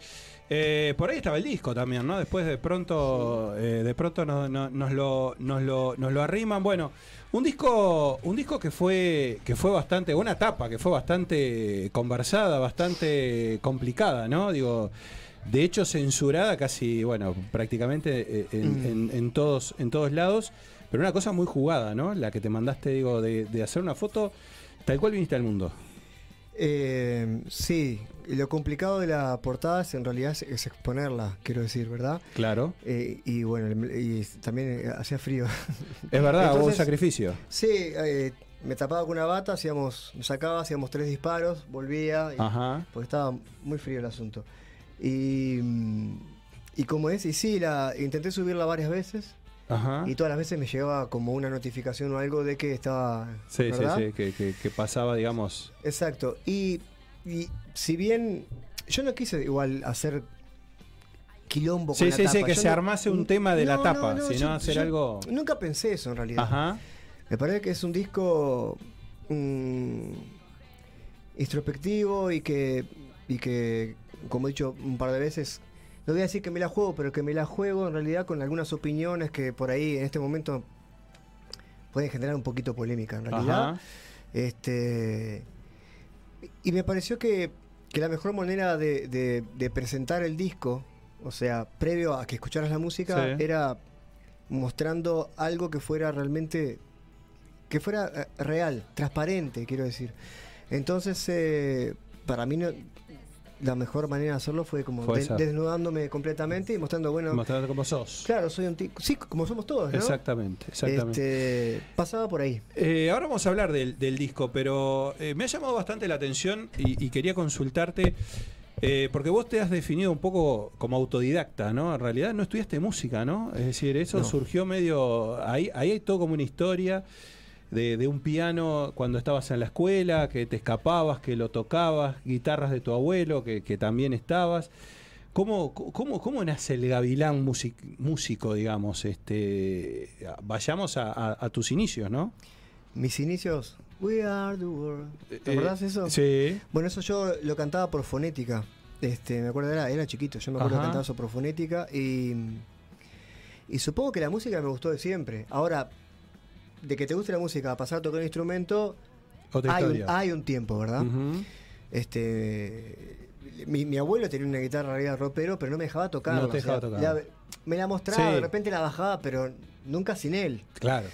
Eh, por ahí estaba el disco también, ¿no? Después de pronto, eh, de pronto nos, nos- nos lo, nos, lo, nos lo arriman. Bueno, un disco, un disco que fue, que fue bastante, una etapa que fue bastante conversada, bastante complicada, ¿no? Digo, de hecho censurada casi, bueno, prácticamente en, Mm. en- en todos, en todos lados. Pero una cosa muy jugada, ¿no? La que te mandaste, digo, de, de hacer una foto tal cual viniste al mundo. Eh, sí, lo complicado de la portada es en realidad es, es exponerla, quiero decir, ¿verdad? Claro. Eh, y bueno, y también eh, hacía frío. Es verdad, hubo un sacrificio. Sí, eh, me tapaba con una bata, hacíamos, me sacaba, hacíamos tres disparos, volvía, y- Ajá. porque estaba muy frío el asunto. Y, mm, y como es, y sí, la, intenté subirla varias veces. Ajá. Y todas las veces me llegaba como una notificación o algo de que estaba. Sí, ¿verdad? sí, sí, que, que- que pasaba, digamos. Exacto. Y, y si bien yo no quise igual hacer quilombo Sí, con la sí, sí, tapa, que yo se no- armase un tema de la tapa, no, no, sino yo- hacer yo algo. Nunca pensé eso en realidad. Ajá. Me parece que es un disco mm, introspectivo y que, y que, como he dicho un par de veces, no voy a decir que me la juego, pero que me la juego en realidad con algunas opiniones que por ahí en este momento pueden generar un poquito polémica en realidad. Ajá. Este y me pareció que que la mejor manera de, de- de presentar el disco, o sea, previo a que escucharas la música, Sí. era mostrando algo que fuera realmente, que fuera eh, real, transparente, quiero decir. Entonces, eh, para mí no- la mejor manera de hacerlo fue como Fue de- esa. desnudándome completamente y mostrando, bueno, Mostrando cómo sos. claro, soy un tipo, sí, como somos todos, ¿no? Exactamente, exactamente. Este, pasaba por ahí. Eh, ahora vamos a hablar del, del disco, pero eh, me ha llamado bastante la atención y, y quería consultarte, eh, porque vos te has definido un poco como autodidacta, ¿no? En realidad no estudiaste música, ¿no? Es decir, eso No. surgió medio... Ahí, ahí hay todo como una historia de, de un piano cuando estabas en la escuela, que te escapabas, que lo tocabas, guitarras de tu abuelo, que, que también estabas. ¿Cómo, cómo, ¿Cómo nace el gavilán music- músico, digamos? Este, vayamos a, a- a tus inicios, ¿no? Mis inicios, We Are the World. ¿Te Eh, acordás eso? sí. Bueno, eso yo lo cantaba por fonética. Este, me acuerdo, era, era chiquito, yo me acuerdo Ajá. que cantaba eso por fonética y, y supongo que la música me gustó de siempre. Ahora, de que te guste la música a pasar a tocar un instrumento, Otra hay un, hay un tiempo, ¿verdad? Este, mi, mi abuelo tenía una guitarra arriba ropero, pero no me dejaba tocar. No te dejaba tocar. me la mostraba, Sí. de repente la bajaba, pero nunca sin él. Claro.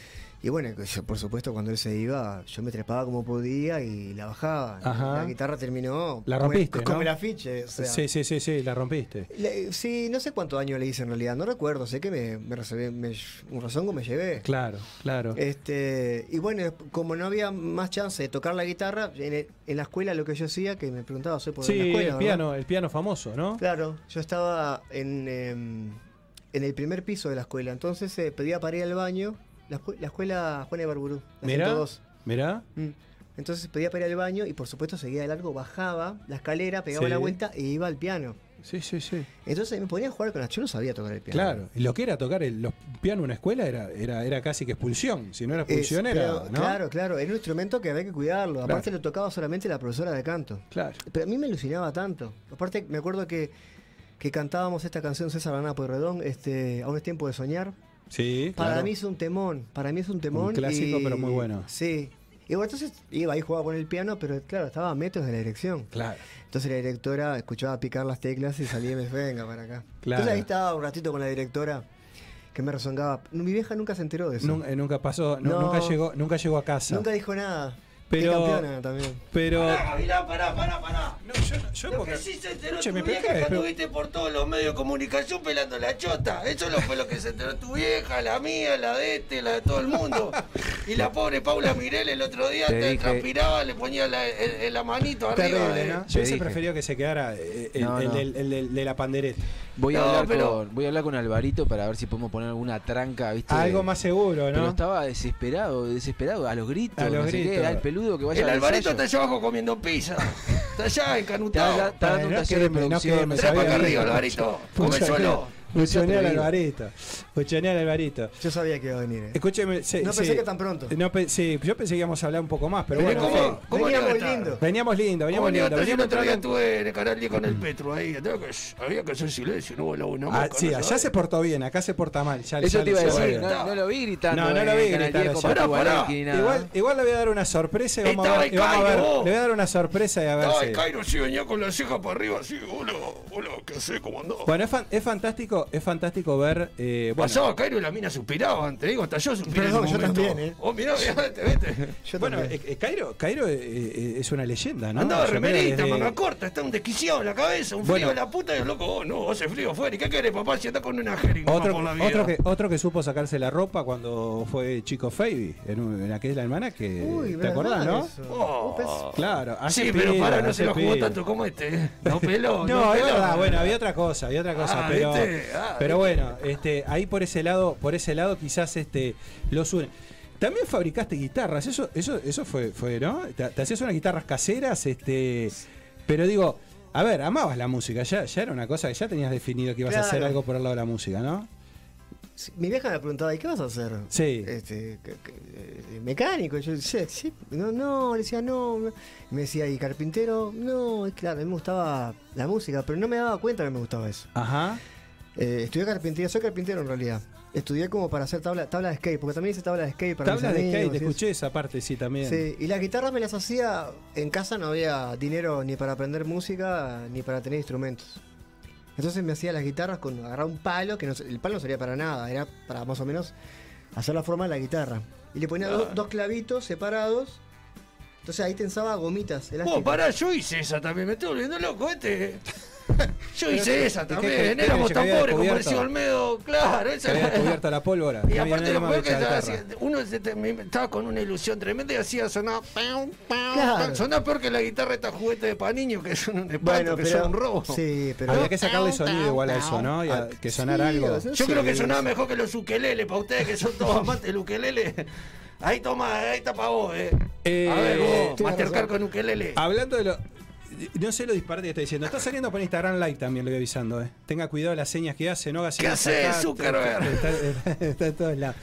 Y bueno, yo, por supuesto, cuando él se iba, yo me trepaba como podía y la bajaba. Ajá. La guitarra terminó. La rompiste, Como ¿no? el afiche. o sea. Sí, sí, sí, sí, la rompiste. Le- sí, no sé cuántos años le hice en realidad, no recuerdo, sé que me, me reservé- me- un razongo me llevé. Claro, claro. Este, y bueno, como no había más chance de tocar la guitarra, en, el- en la escuela lo que yo hacía, que me preguntaba, soy por sí, la escuela, el ¿verdad? piano, el piano famoso, ¿no? Claro, yo estaba en, em, en el primer piso de la escuela, entonces eh, pedía para ir al baño, la, la escuela Juana de Barburú, la Mirá, 102. mirá. Mm. Entonces pedía para ir al baño y por supuesto seguía de largo, bajaba la escalera, pegaba Sí. la vuelta e iba al piano. Sí, sí, sí. Entonces me ponía a jugar con las... Yo no sabía tocar el piano. Claro, lo que era tocar el, los pianos en una escuela era, era, era casi que expulsión. Si no era Es- expulsión, era. Claro, claro, era un instrumento que había que cuidarlo. Claro. Aparte lo tocaba solamente la profesora de canto. Claro. Pero a mí me alucinaba tanto. Aparte me acuerdo que, que cantábamos esta canción César Anapo y Redón, este, Aún es tiempo de soñar. Sí, Para claro. mí es un temón, para mí es un temón. Un clásico, y- pero muy bueno. Sí. Y bueno, entonces iba ahí, jugaba con el piano, pero claro, estaba a metros de la dirección. Claro. Entonces la directora escuchaba picar las teclas y salía y me venga para acá. Claro. Entonces ahí estaba un ratito con la directora que me rezongaba. Mi vieja nunca se enteró de eso. Nun- eh, Nunca, pasó, No. nunca, llegó, nunca llegó a casa. Nunca dijo nada. Pero-. Pero. Gavilán, pará, pará, pará. No, yo, yo Lo porque- que sí se enteró Escúcheme, tu pero vieja Pero- anduviste por todos los medios de comunicación pelando la chota. Eso lo fue lo que se enteró tu vieja, la mía, la de este, la de todo el mundo. Y la pobre Paula Mirel el otro día Te te, dije- transpiraba, le ponía la, el- el- la manito arriba. Terrible, de- ¿no? Yo hubiese preferido que se quedara eh, el, No, el no. del- el del- de la pandereta. Voy a, No, hablar pero- con, voy a hablar con Alvarito para ver si podemos poner alguna tranca, ¿viste? Algo más seguro, Pero ¿no? estaba desesperado, desesperado, a los gritos, A los no sé qué, gritos. Peludo que vaya El al Alvarito está allá abajo comiendo pizza. Está allá Está, encanutado. está dando un taller de producción. arriba. Alvarito. Come Pucha, solo. Buchonear al atrevido. Alvarito. Buchonear al Alvarito. Yo sabía que iba a venir. eh. Escúcheme. No pensé que tan pronto. No, pe- sí, yo pensé que íbamos a hablar un poco más, pero, Pero bueno. ¿cómo- Veníamos lindo. Veníamos lindo, veníamos ¿Cómo le iba a lindo. si Veníamos otro día entrando- estuve en el canal 10 con el Petro ahí? Había que hacer silencio, no hubo la una Ah, sí, allá se portó bien, acá se porta mal. Ya, Eso ya te iba a decir, no, no lo vi gritando. No, no lo vi Canal gritar 10 con allá. Patu Pará. Igual, igual le voy a dar una sorpresa y vamos a ver. y le voy a dar una sorpresa y a ver si. el Cairo, sí, venía con la ceja para arriba, así, hola, hola, ¿qué sé? ¿Cómo andó? Bueno, es, fan- es fantástico, es fantástico ver. eh, bueno, Pasaba Cairo y la mina suspiraban, te digo, hasta yo Perdón, en un yo momento. también, ¿eh? Oh, mirá, mirá, vete, vete. Yo bueno eh, Cairo, Cairo eh, es una leyenda, ¿no? Andaba remerita, desde- manga corta, está un desquiciado en la cabeza, un Bueno. frío de la puta y el loco, oh, no, hace frío afuera. ¿Y qué querés, papá, si anda con una jeringa Otro, por la vida? otro, que, otro que supo sacarse la ropa cuando fue chico Fabi en, un- en aquella almanaque. Uy, ¿Te acordás, no? eso. Oh. Claro, Sí, pero pila, para, no se lo jugó tanto como este. ¿eh? No peló, No, no, es verdad, bueno, había otra cosa, había otra cosa, Ah, pero. Ah, pero bueno, este, ahí por ese lado, por ese lado quizás este los une. También fabricaste guitarras, eso, eso, eso fue, fue, ¿no? Te, te hacías unas guitarras caseras, este, pero digo, a ver, amabas la música, ya, ya era una cosa que ya tenías definido que ibas a hacer algo por el lado de la música, ¿no? Mi vieja me preguntaba, ¿y qué vas a hacer? Sí. Este, eh, mecánico. Yo decía, sí, no, no, le decía, no. Me decía, ¿y carpintero? No, y claro, a mí me gustaba la música, pero no me daba cuenta que me gustaba eso. Ajá. Eh, estudié carpintería, soy carpintero en realidad. Estudié como para hacer tabla, tabla de skate, porque también hice tabla de skate para Tablas de skate, eso. escuché esa parte, sí, también. Sí, y las guitarras me las hacía en casa, no había dinero ni para aprender música ni para tener instrumentos. Entonces me hacía las guitarras con agarrar un palo, que no, el palo no servía para nada, era para más o menos hacer la forma de la guitarra. Y le ponía do- dos clavitos separados. Entonces ahí tensaba gomitas. Oh, pará, yo hice esa también, me estoy volviendo loco este. Yo Pero hice que- esa es que- también, que- éramos que tan pobres como parecía Olmedo, claro, esa Se había descubierto la pólvora. Y No aparte lo peor que que estaba haciendo, uno se te- me- estaba con una ilusión tremenda y hacía sonar pam, pam, Claro. Sonaba peor que la guitarra esta juguete de pa' niños que son un Bueno, que pero- son un robo. sí, pero- Había que sacarle sonido igual a eso, ¿no? Y a- que sonara sí, algo. Yo Sí, creo que sí. sonaba mejor que los ukeleles, para ustedes que son todos amantes del ukelele. Ahí toma, ahí está para vos, eh. Eh, A ver, vos, Mastercard con ukelele. Hablando de lo. No sé lo disparate que está diciendo. Está saliendo por Instagram Live también, lo voy avisando. Eh. Tenga cuidado de las señas que hace, no haga ¿Qué hace, Zuckerberg? Está, está- está en todos lados.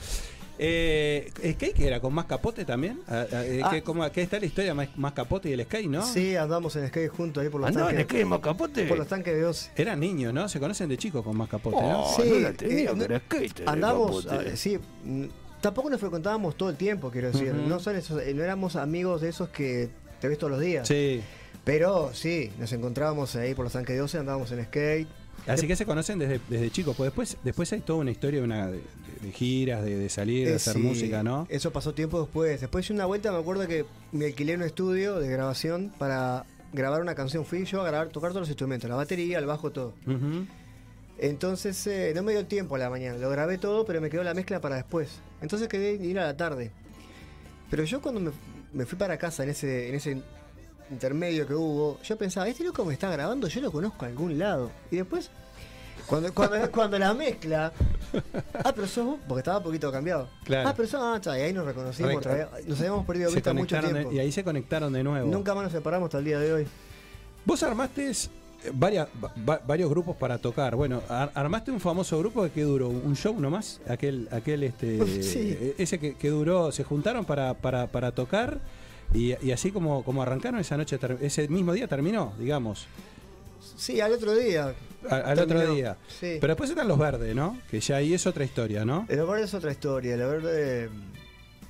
Eh, ¿Skate que era con más capote también? Ah, ah, eh, Ah. ¿qué, cómo- qué está la historia más, más capote y el skate, no? Sí, andamos en skate juntos ahí por los ¿Andaba en tanques. skate, Macapote? Por los tanques de 12. Eran niños, ¿no? Se conocen de chicos con más capote, ¿no? Oh, Sí, no la tenía, eh, que era skater, Andamos, Capote. ah, sí, mm, tampoco nos frecuentábamos todo el tiempo, quiero decir. No, son esos, eh, no éramos amigos de esos que te ves todos los días. Sí. Pero sí, nos encontrábamos ahí por los tanques de 12, andábamos en skate. Así que se conocen desde, desde chicos. Pues después, después hay toda una historia de, una, de, de giras, de, de salir, de Eh, hacer sí, música, ¿no? Eso pasó tiempo después. Después de una vuelta me acuerdo que me alquilé un estudio de grabación para grabar una canción. Fui yo a grabar, tocar todos los instrumentos, la batería, el bajo, todo. Entonces eh, no me dio tiempo a la mañana. Lo grabé todo, pero me quedó la mezcla para después. Entonces quedé ir a la tarde. Pero yo cuando me, me fui para casa en ese, en ese intermedio que hubo, yo pensaba, este loco me está grabando, yo lo conozco a algún lado. Y después, cuando, cuando, cuando la mezcla, ah, pero sos vos, porque estaba un poquito cambiado. Claro. Ah, pero sos, ah, ahí nos reconocimos Re- otra vez. Nos habíamos perdido vista mucho de- tiempo. y ahí se conectaron de nuevo. Nunca más nos separamos hasta el día de hoy. Vos armaste eh, varias, va- varios grupos para tocar. Bueno, ar- armaste un famoso grupo que duró un show nomás. Aquel, aquel este, Sí. eh, ese que, que duró, se juntaron para, para, para tocar y, y así como, como arrancaron esa noche, ese mismo día terminó, digamos, Sí, al otro día. a- al otro día. sí. Pero después están los verdes, ¿no? Que ya ahí es otra historia, ¿no? El Verde es otra historia. La Verde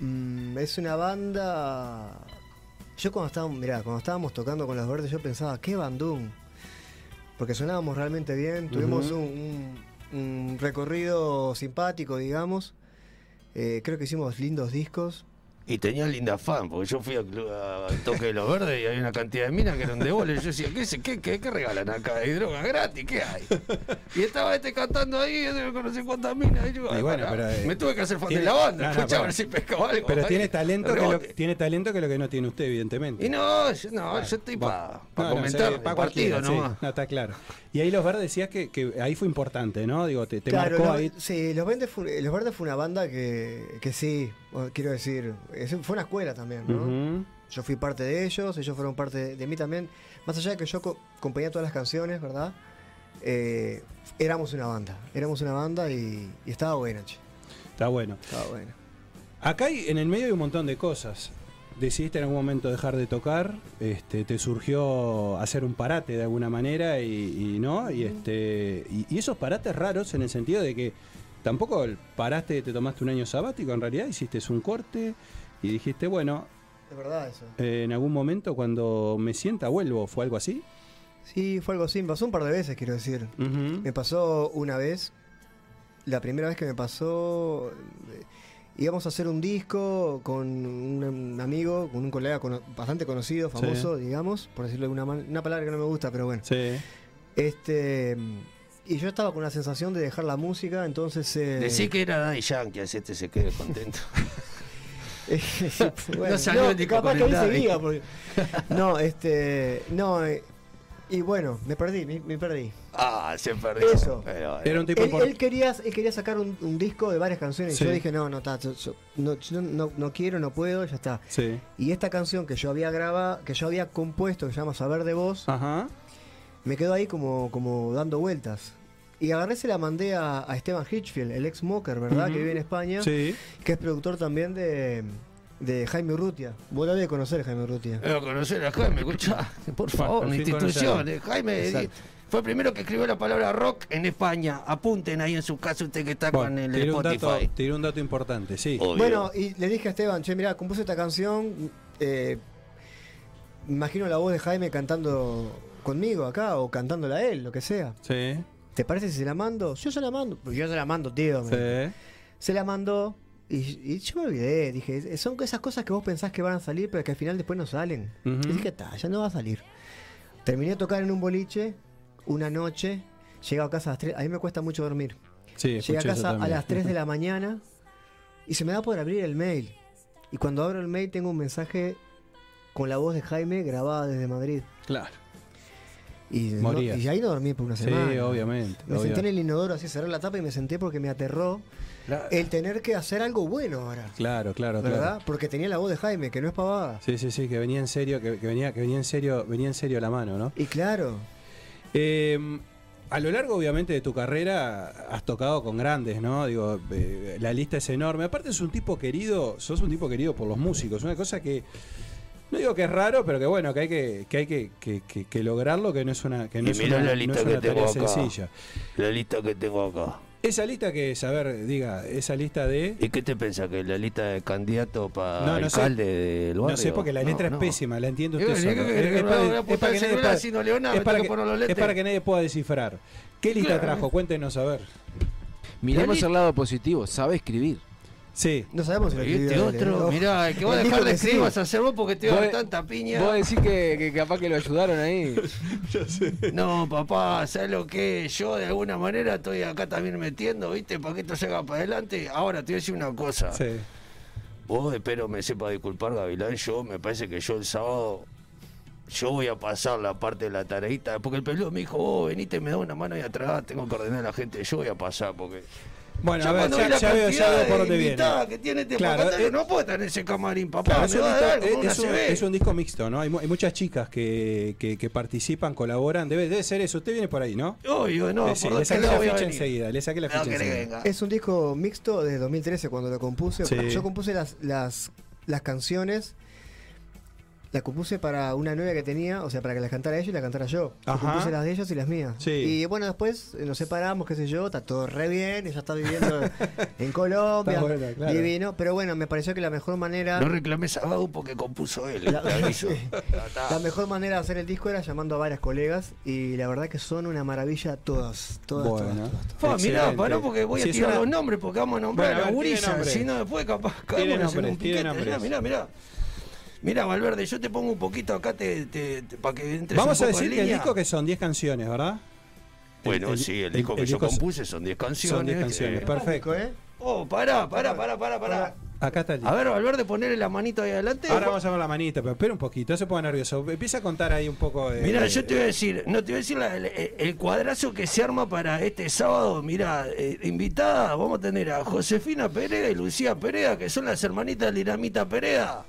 mm, es una banda. Yo cuando estábamos, mirá, cuando estábamos tocando con los Verdes, yo pensaba, qué bandún. Porque sonábamos realmente bien. Tuvimos Ujú. un, un- un recorrido simpático, digamos. Eh, creo que hicimos lindos discos. Y tenía linda fan, porque yo fui al toque de los verdes y había una cantidad de minas que eran de bola. Y yo decía, ¿qué, qué, qué, qué regalan acá? ¿Hay droga gratis? ¿Qué hay? Y estaba este cantando ahí, con no sé cuántas minas. Y yo, bueno, pero, eh, me tuve que hacer fan tiene- de la banda, no, a pero- ver si pescaba algo. Pero ahí. tiene talento, que lo, tiene talento que lo que no tiene usted, evidentemente. Y no, yo, no, yo estoy para no, comentar el pa' partido sí. nomás. No, está claro. Y ahí los verdes decías que, que ahí fue importante, ¿no? Digo, te, te Claro, marcó ahí. Sí, los Verdes, fue, los Verdes fue una banda que, que sí, bueno, quiero decir, es- fue una escuela también, ¿no? Yo fui parte de ellos, ellos fueron parte de, de mí también. Más allá de que yo co- acompañé todas las canciones, ¿verdad? Eh, éramos una banda, éramos una banda y, y estaba buena, che. Está bueno. Estaba buena. Acá hay, en el medio hay un montón de cosas. Decidiste en algún momento dejar de tocar, este, te surgió hacer un parate de alguna manera y, y no, y este, y, y esos parates raros en el sentido de que tampoco paraste, te tomaste un año sabático, en realidad hiciste un corte y dijiste, bueno, Es verdad eso. eh, en algún momento cuando me sienta vuelvo, ¿fue algo así? Sí, fue algo así. Me pasó un par de veces, quiero decir. Me pasó una vez. La primera vez que me pasó. eh, íbamos a hacer un disco con un, amigo, con un colega bastante conocido, famoso, digamos, por decirlo de alguna manera. Una palabra que no me gusta, pero bueno. Sí. Este. Y yo estaba con la sensación de dejar la música, entonces. eh, Decí que era Daddy Yankee, así este se quede contento. bueno, No salió el disco capaz que ahí seguía, porque- No, este. No, eh, y bueno, me perdí, me, me perdí. Ah, se perdió. Eso. Pero, Era un tipo Él, por- él quería, él quería sacar un, un disco de varias canciones Sí. y yo dije, no, no, ta, yo- yo- no, yo no, no quiero, no puedo, ya está. Sí. Y esta canción que yo había grabado, que yo había compuesto, que se llama Saber de Vos, Ajá. Me quedó ahí como, como dando vueltas. Y agarré, se la mandé a, a Esteban Hitchfield, el ex Mocker, ¿verdad? Que vive en España, Sí. que es productor también de, de Jaime Urrutia. Vos lo debes conocer, Jaime Urrutia. Debo conocer a Jaime, escuchá, por favor, Por eh, Jaime, Exacto. Fue el primero que escribió la palabra rock en España. Apunten ahí en su casa usted que está con el tiré un, Spotify. dato, tiré un dato importante, sí. Bueno, y le dije a Esteban, che, mira, compuse esta canción. eh, imagino la voz de Jaime cantando conmigo acá o cantándola a él, lo que sea. Sí. ¿Te parece si se la mando? Yo se la mando. Yo se la mando, tío. Sí. Se la mandó y, y yo me olvidé. Dije, son esas cosas que vos pensás que van a salir, pero que al final después no salen. Y dije, ta, ya no va a salir. Terminé de tocar en un boliche una noche. Llegué a casa a las 3. A mí me cuesta mucho dormir. Sí, Llegué a casa a las 3 de la mañana y se me da por abrir el mail. Y cuando abro el mail tengo un mensaje con la voz de Jaime grabada desde Madrid. Claro. Y, no- Morías. y ahí no dormí por una Sí, semana. obviamente, Me senté en obviamente. el inodoro así, cerré la tapa y me senté porque me aterró el tener que hacer algo bueno ahora. Claro, claro, ¿Verdad? claro. Porque tenía la voz de Jaime, que no es pavada. Sí, sí, sí, que venía en serio, que, que venía, que venía en serio, venía en serio la mano, ¿no? Y claro. Eh, a lo largo, obviamente, de tu carrera has tocado con grandes, ¿no? Digo, eh, la lista es enorme. Aparte, es un tipo querido, sos un tipo querido por los músicos. Una cosa que no digo que es raro, pero que bueno, que hay que, que hay que, que- que- que lograrlo, que no es una, que no Y es una, la no lista es que una tengo tarea acá. sencilla. La lista que tengo acá. Esa lista que es, a ver, diga, esa lista de. ¿Y qué te pensás? ¿Que la lista de candidato para No, no sé. alcalde del barrio? No sé, porque la letra No, es no. pésima, la entiende Y usted. Es- es No, para- es que nadie pueda- no es que- que Es para que nadie descifrar. ¿Qué lista Claro. trajo? Cuéntenos, a ver. Miremos el lado positivo, sabe escribir. Sí. No sabemos si lo Y este escribió otro, ¿no? mirá, el que va a Él dijo dejar de escribir vas a hacer vos porque te va a dar Vos- tanta piña. Vos decís que, que capaz que lo ayudaron ahí. No, papá, ¿sabes lo que? es? Yo de alguna manera estoy acá también metiendo, ¿viste? Para que esto se haga para adelante. Ahora te voy a decir una cosa. Sí. Vos espero me sepa disculpar, Gavilán. Yo me parece que yo el sábado. Yo voy a pasar la parte de la tareita. Porque el peludo me dijo, vos venite, me da una mano ahí atrás. Tengo que ordenar a la gente. Yo voy a pasar porque. Bueno, Ya a ver, ya, vi la ya veo, ya veo por de dónde viene. que tiene este Claro, eh, no puedo estar en ese camarín, papá. Claro, es, un disco, como es- un- CB. es un disco mixto, ¿no? Hay, mu- hay muchas chicas que, que- que participan, colaboran. Debe, debe ser eso. Usted viene por ahí, ¿no? Obvio, no, Eh, sí, le saqué la ficha enseguida. Le saqué la No ficha querés que enseguida. venga. Es un disco mixto de 2013 cuando lo compuse. Sí. Yo compuse las, las, las canciones. Las compuse para una novia que tenía, o sea, para que las cantara ella y la cantara yo. Ajá. compuse las de ellos y las mías. Sí. Y bueno, después nos separamos, qué sé yo, está todo re bien, ella está viviendo en Colombia, Está claro. divino. Pero bueno, me pareció que la mejor manera. No reclames a Bau porque compuso él. La. La mejor manera de hacer el disco era llamando a varias colegas y la verdad que son una maravilla todas, todas, Bueno. todas, mirá, pará porque voy a tirar una- los nombres porque vamos a nombrar Bueno, a la gurisa. Si no, después capaz Tiene caemos en un tiene piquete. nombres. Mirá, mirá, mirá. Mirá, Valverde, yo te pongo un poquito acá te, te- te- para que entres Vamos un a poco decir en que el disco que son 10 canciones, ¿verdad? Bueno, El- sí, el, el- disco que el yo disco- compuse son 10 canciones. Son 10 canciones, que- perfecto. ¿eh? Oh, pará, pará, pará, pará, pará. Acá está el A ver, Valverde, ponerle la manito ahí adelante. Ahora vamos a ver la manita, pero espera un poquito, no se ponga nervioso. Empieza a contar ahí un poco de. Mira, yo te voy a decir, no te voy a decir la- el, el cuadrazo que se arma para este sábado. Mira, eh, invitada, vamos a tener a Josefina Pereda y Lucía Pereda, que son las hermanitas de Dinamita Pereda.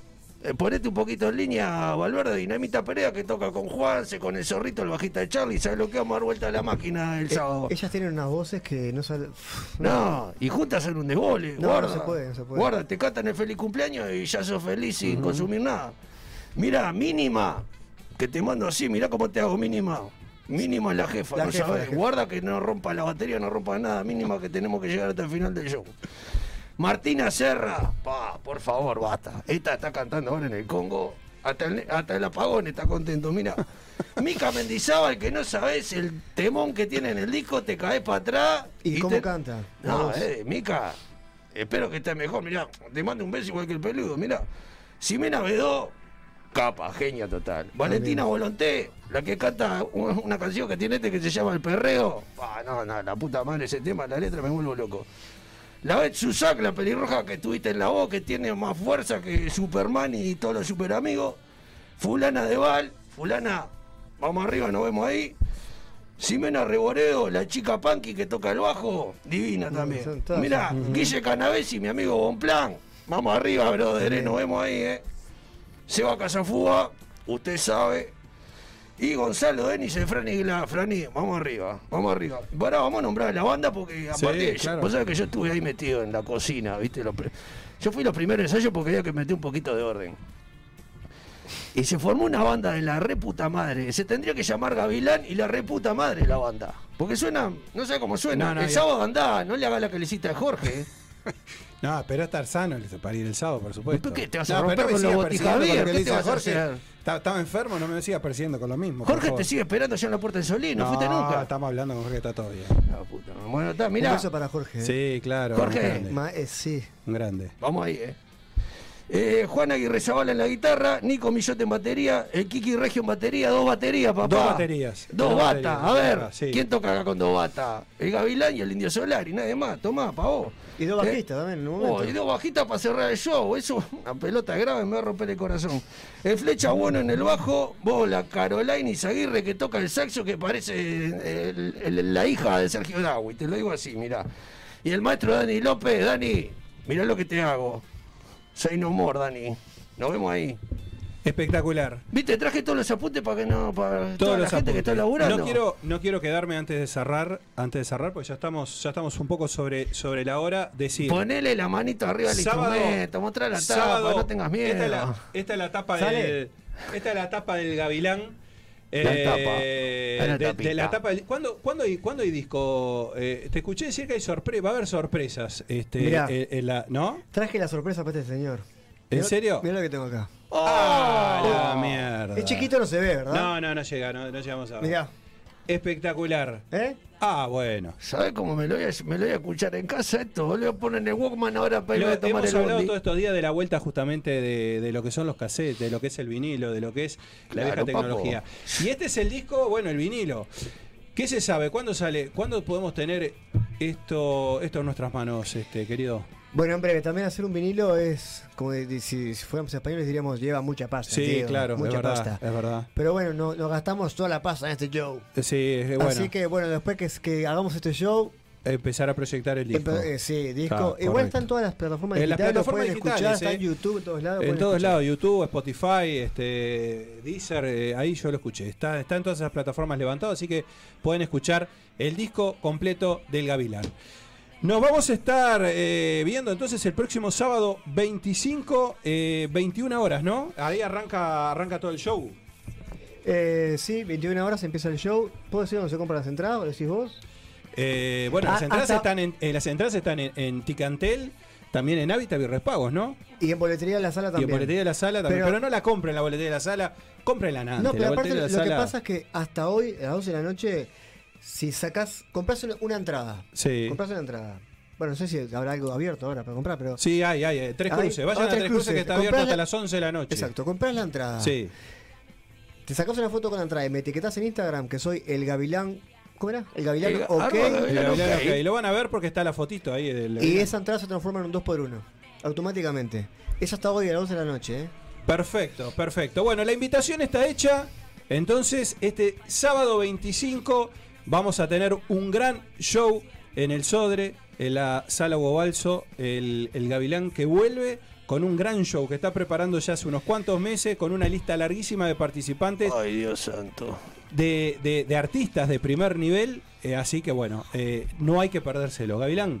Eh, ponete un poquito en línea, Valverde, Dinamita Pereda, que toca con Juanse, con el zorrito, el bajista de Charlie. ¿Sabes lo que vamos a dar vuelta a la máquina el Eh, sábado? ellas tienen unas voces que no salen. No, y juntas hacen un desbole. No, guarda, no se puede, no se puede. Guarda, te cantan el feliz cumpleaños y ya sos feliz sin consumir nada. Mira, mínima, que te mando así, mira cómo te hago mínima. Mínima es la jefa, La no jefa, sabés. la jefa. Guarda que no rompa la batería, no rompa nada. Mínima que tenemos que llegar hasta el final del show. Martina Serra, pa, por favor, basta. Esta está cantando ahora en el Congo. Hasta el, hasta el apagón está contento. Mira, Mica Mendizábal, que no sabes el temón que tiene en el disco, te caes para atrás. ¿Y, cómo te- canta? No, eh, Mica, espero que estés mejor. Mirá, te mando un beso igual que el peludo. Mirá, Ximena Bedó, capa, genia total. Valentina Volonté, la que canta una, una canción que tiene este que se llama El Perreo. Ah, no, no, la puta madre, ese tema, la letra me vuelvo loco. La Bet Susak, la pelirroja que tuviste en la voz, que tiene más fuerza que Superman y todos los super amigos. Fulana de Val, Fulana, vamos arriba, nos vemos ahí. Ximena Reboredo, la chica punky que toca el bajo, divina también. son todas. Mirá, Ujú. Guille Canavesi, mi amigo Bonplan, vamos arriba, brother, eh, nos vemos ahí, eh. Seba Casafuga, usted sabe. Y Gonzalo Denis de Frani Gla, Frani, vamos arriba, vamos arriba. Ahora vamos a nombrar a la banda porque Sí, aparte, yo- claro. vos sabés que yo estuve ahí metido en la cocina, ¿viste? Yo fui los primeros ensayos porque había que meter un poquito de orden. Y se formó una banda de la reputa madre. Se tendría que llamar Gavilán y la reputa madre la banda. Porque suena, no sé cómo suena. No, no, el ya- sábado andá, no le haga la que le hiciste a Jorge. ¿eh? No, pero estar sano para ir el sábado, por supuesto. ¿Por qué te vas a No, romper con los que ¿Qué le te dice vas a Jorge. Estaba enfermo, no me sigas persiguiendo con lo mismo. Jorge te sigue esperando allá en la puerta del Solín, no, No, fuiste nunca. estamos hablando con Jorge, está todo bien. Bueno, está, mirá. Un beso para Jorge. ¿eh? Sí, claro. Jorge. un. Ma- eh, sí. Un grande. Vamos ahí, eh. Eh, Juan Aguirre Zabala en la guitarra, Nico Millote en batería, el Kiki Regio en batería, dos baterías, papá. Dos baterías. Dos Dos batas, a ver, ah, sí. ¿quién toca acá con dos batas? El Gavilán y el Indio Solar y nadie más, tomá, pa' vos. Y dos ¿Eh? bajistas también en un Oh, y dos bajitas para cerrar el show, eso, una pelota grave, me va a romper el corazón. El Flecha Bueno en el bajo, vos la Carolina Izaguirre que toca el saxo que parece el- el- la hija de Sergio Dawi, te lo digo así, mirá. Y el maestro Dani López, Dani, mirá lo que te hago. Soy no more, Dani. Nos vemos ahí. Espectacular. Viste, traje todos los apuntes para que no, para Todos toda la los gente que está laburando. No quiero, no quiero quedarme antes de cerrar, antes de cerrar, porque ya estamos, ya estamos un poco sobre, sobre la hora. Decir. Ponele la manito arriba del Sábado- instrumento, mostrá la tapa, sábado, no tengas miedo. Esta es la, esta es la tapa ¿Sale? del. Esta es la tapa del Gavilán. La Eh, tapa. de, de la tapa del- ¿cuándo, cuándo hay, cuándo hay disco? Eh, te escuché decir que hay sorpresa, va a haber sorpresas. Este, Mirá. eh, en la- ¿No? Traje la sorpresa para este señor. ¿En Mirá- serio? Mirá lo que tengo acá. ¡Ah, la mierda! Es chiquito, no se ve, ¿verdad? No, no, no llega, no, no llegamos a ver. Mirá. Espectacular. ¿Eh? Ah, bueno. ¿Sabes cómo me lo, voy a, me lo voy a escuchar en casa esto? Lo voy a poner en el Walkman ahora para ir a tomar hemos el hablado bondi. todos estos días de la vuelta justamente de, de lo que son los cassettes, de lo que es el vinilo, de lo que es la Claro, vieja papo. tecnología. Y este es el disco, bueno, el vinilo. ¿Qué se sabe? ¿Cuándo sale? ¿Cuándo podemos tener esto, esto en nuestras manos, este querido? Bueno, hombre, que también hacer un vinilo es, como si, si fuéramos españoles diríamos, lleva mucha pasta. Sí, claro, mucha es verdad, pasta. es verdad. Pero bueno, no- nos gastamos toda la pasta en este show. Sí, es bueno. Así que bueno, después que, que hagamos este show, empezar a proyectar el disco. eh, sí, disco. Claro, Igual correcto. están todas las plataformas En las digitales, lo plataformas pueden escuchar, digitales, está en eh. YouTube, en todos lados. En todos escuchar. lados, YouTube, Spotify, este, Deezer, eh, ahí yo lo escuché. Está, está en todas esas plataformas levantado, así que pueden escuchar el disco completo del Gavilán. Nos vamos a estar eh, viendo entonces el próximo sábado 25, eh, 21 horas, ¿no? Ahí arranca, arranca todo el show. Eh, sí, 21 horas empieza el show. ¿Puedo decir dónde se compran las entradas? ¿Lo decís vos? Eh, bueno, las Ah, entradas hasta- están en, eh, las entradas están en, en Ticantel, también en Hábitat y Respagos, ¿no? Y en boletería de la sala Y también. en boletería de la sala también. Pero, Pero- no la compren la boletería de la sala, cómprenla antes. No, la pero aparte lo que pasa es que hasta hoy, a las 12 de la noche, si sacás, compras una, una entrada. Sí. Compras una entrada. Bueno, no sé si habrá algo abierto ahora para comprar, pero. Sí, hay, hay. Tres Hay- cruces. Vayan a Tres Cruces que está abierto hasta la- las 11 de la noche. Exacto, compras la entrada. Sí. Te sacás una foto con la entrada y me etiquetás en Instagram que soy el Gavilán. ¿Cómo era? El Gavilán El- OK. arroba Gavilán Ok. Y lo van a ver porque está la fotito ahí. Del, Y esa entrada se transforma en un 2x1. Automáticamente. Es hasta hoy a las 12 de la noche, ¿eh? Perfecto, perfecto. Bueno, la invitación está hecha. Entonces, este sábado 25 vamos a tener un gran show en el Sodre, en la Sala Hugo Balso, el, el Gavilán que vuelve con un gran show que está preparando ya hace unos cuantos meses, con una lista larguísima de participantes. Ay, Dios santo. de, de- de artistas de primer nivel. eh, así que bueno, eh, no hay que perdérselo. Gavilán,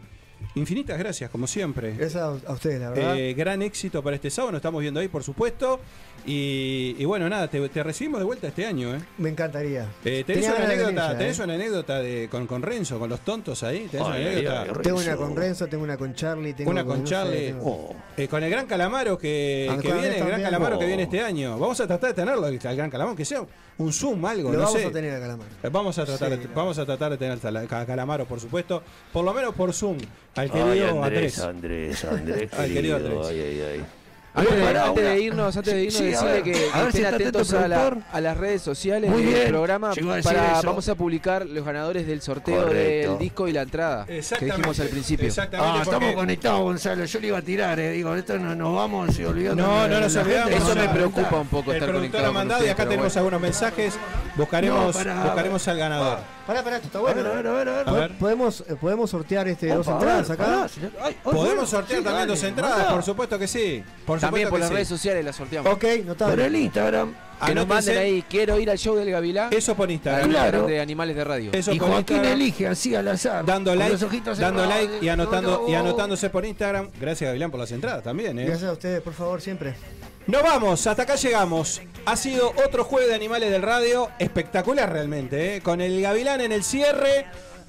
infinitas gracias, como siempre. Gracias a, a ustedes, la verdad. Eh, gran éxito para este sábado, nos estamos viendo ahí, por supuesto. Y, y bueno, nada, te, te recibimos de vuelta este año. ¿eh? Me encantaría. Eh, ¿tenés, una anécdota, tenés ¿eh? una anécdota de, con, con Renzo, con los tontos ahí? ¿Tenés una Ay, anécdota? ay, ay, Tengo una con Renzo, tengo una con Charlie, tengo Una con no sé, Charlie. tengo- Eh, con el Gran Calamaro que, que con viene, el Gran también. Calamaro que Oh. viene este año. Vamos a tratar de tenerlo, al Gran Calamaro, que sea un Zoom, algo, Lo no vamos sé. a tener a Calamar. Eh, Vamos a tratar, Sí, de, vamos a tratar de tener a Calamaro, por supuesto, por lo menos por Zoom, al Ay, querido Andrés, Andrés. Andrés, Andrés, Al querido querido, Andrés. Ay, ay, ay. Antes, de- Pará, antes una- de irnos, antes de irnos, Sí, a decirle ver, que, a ver estén atentos a, la- productor. a las redes sociales Muy del bien, programa. a Para, vamos a publicar los ganadores del sorteo Correcto. del disco y la entrada que dijimos al principio. exactamente. Ah, estamos conectados, Gonzalo. Yo le iba a tirar, eh. Digo, esto no nos vamos y olvidando. No, no nos olvidamos. Eso me preocupa un poco El estar conectado ha con mandado y acá tenemos bueno. algunos mensajes. Buscaremos, No, pará, buscaremos al ganador. Pará, pará, esto está bueno. a ver, a ver, a ver. A ver. ¿Podemos, eh, ¿Podemos sortear este, dos Opa, a entradas ver, acá? pará, señor. Ay, ay, Podemos bueno, sortear sí, también dale, dos entradas, mandá. por supuesto que sí. Por También supuesto por que las sí. redes sociales las sorteamos. Ok, Por notable. el Instagram. Que nos Anótense. manden ahí, quiero ir al show del Gavilán. Eso por Instagram. Claro. De Animales de Radio. Eso Y por Joaquín Instagram. elige así al azar. Dando con like, ojitos dando cerrados. like y anotando No, y no. anotándose por Instagram. Gracias Gavilán por las entradas también, ¿eh? Gracias a ustedes, por favor, siempre. Nos vamos, hasta acá llegamos. Ha sido otro jueves de Animales del Radio, espectacular realmente, ¿eh? con el Gavilán en el cierre,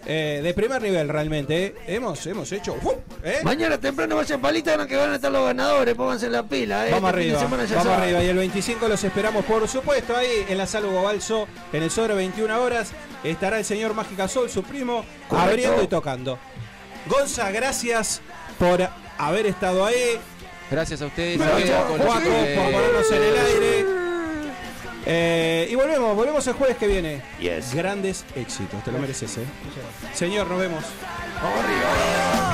eh, de primer nivel realmente. ¿eh? Hemos, hemos hecho... ¡fu! ¿eh? Mañana temprano vayan palita que van a estar los ganadores, pónganse la pila, eh. Vamos Este arriba, vamos arriba. Y el 25 los esperamos, por supuesto, ahí en la sala Hugo Balso, en el sobre 21 horas. Estará el señor Mágica Sol, su primo, Correcto. abriendo y tocando. Gonza, gracias por haber estado ahí. Gracias a ustedes. Con por ponernos en el aire. Eh, y volvemos, volvemos el jueves que viene. Yes. Grandes éxitos, te lo mereces, ¿eh? Señor, nos vemos. Vamos arriba.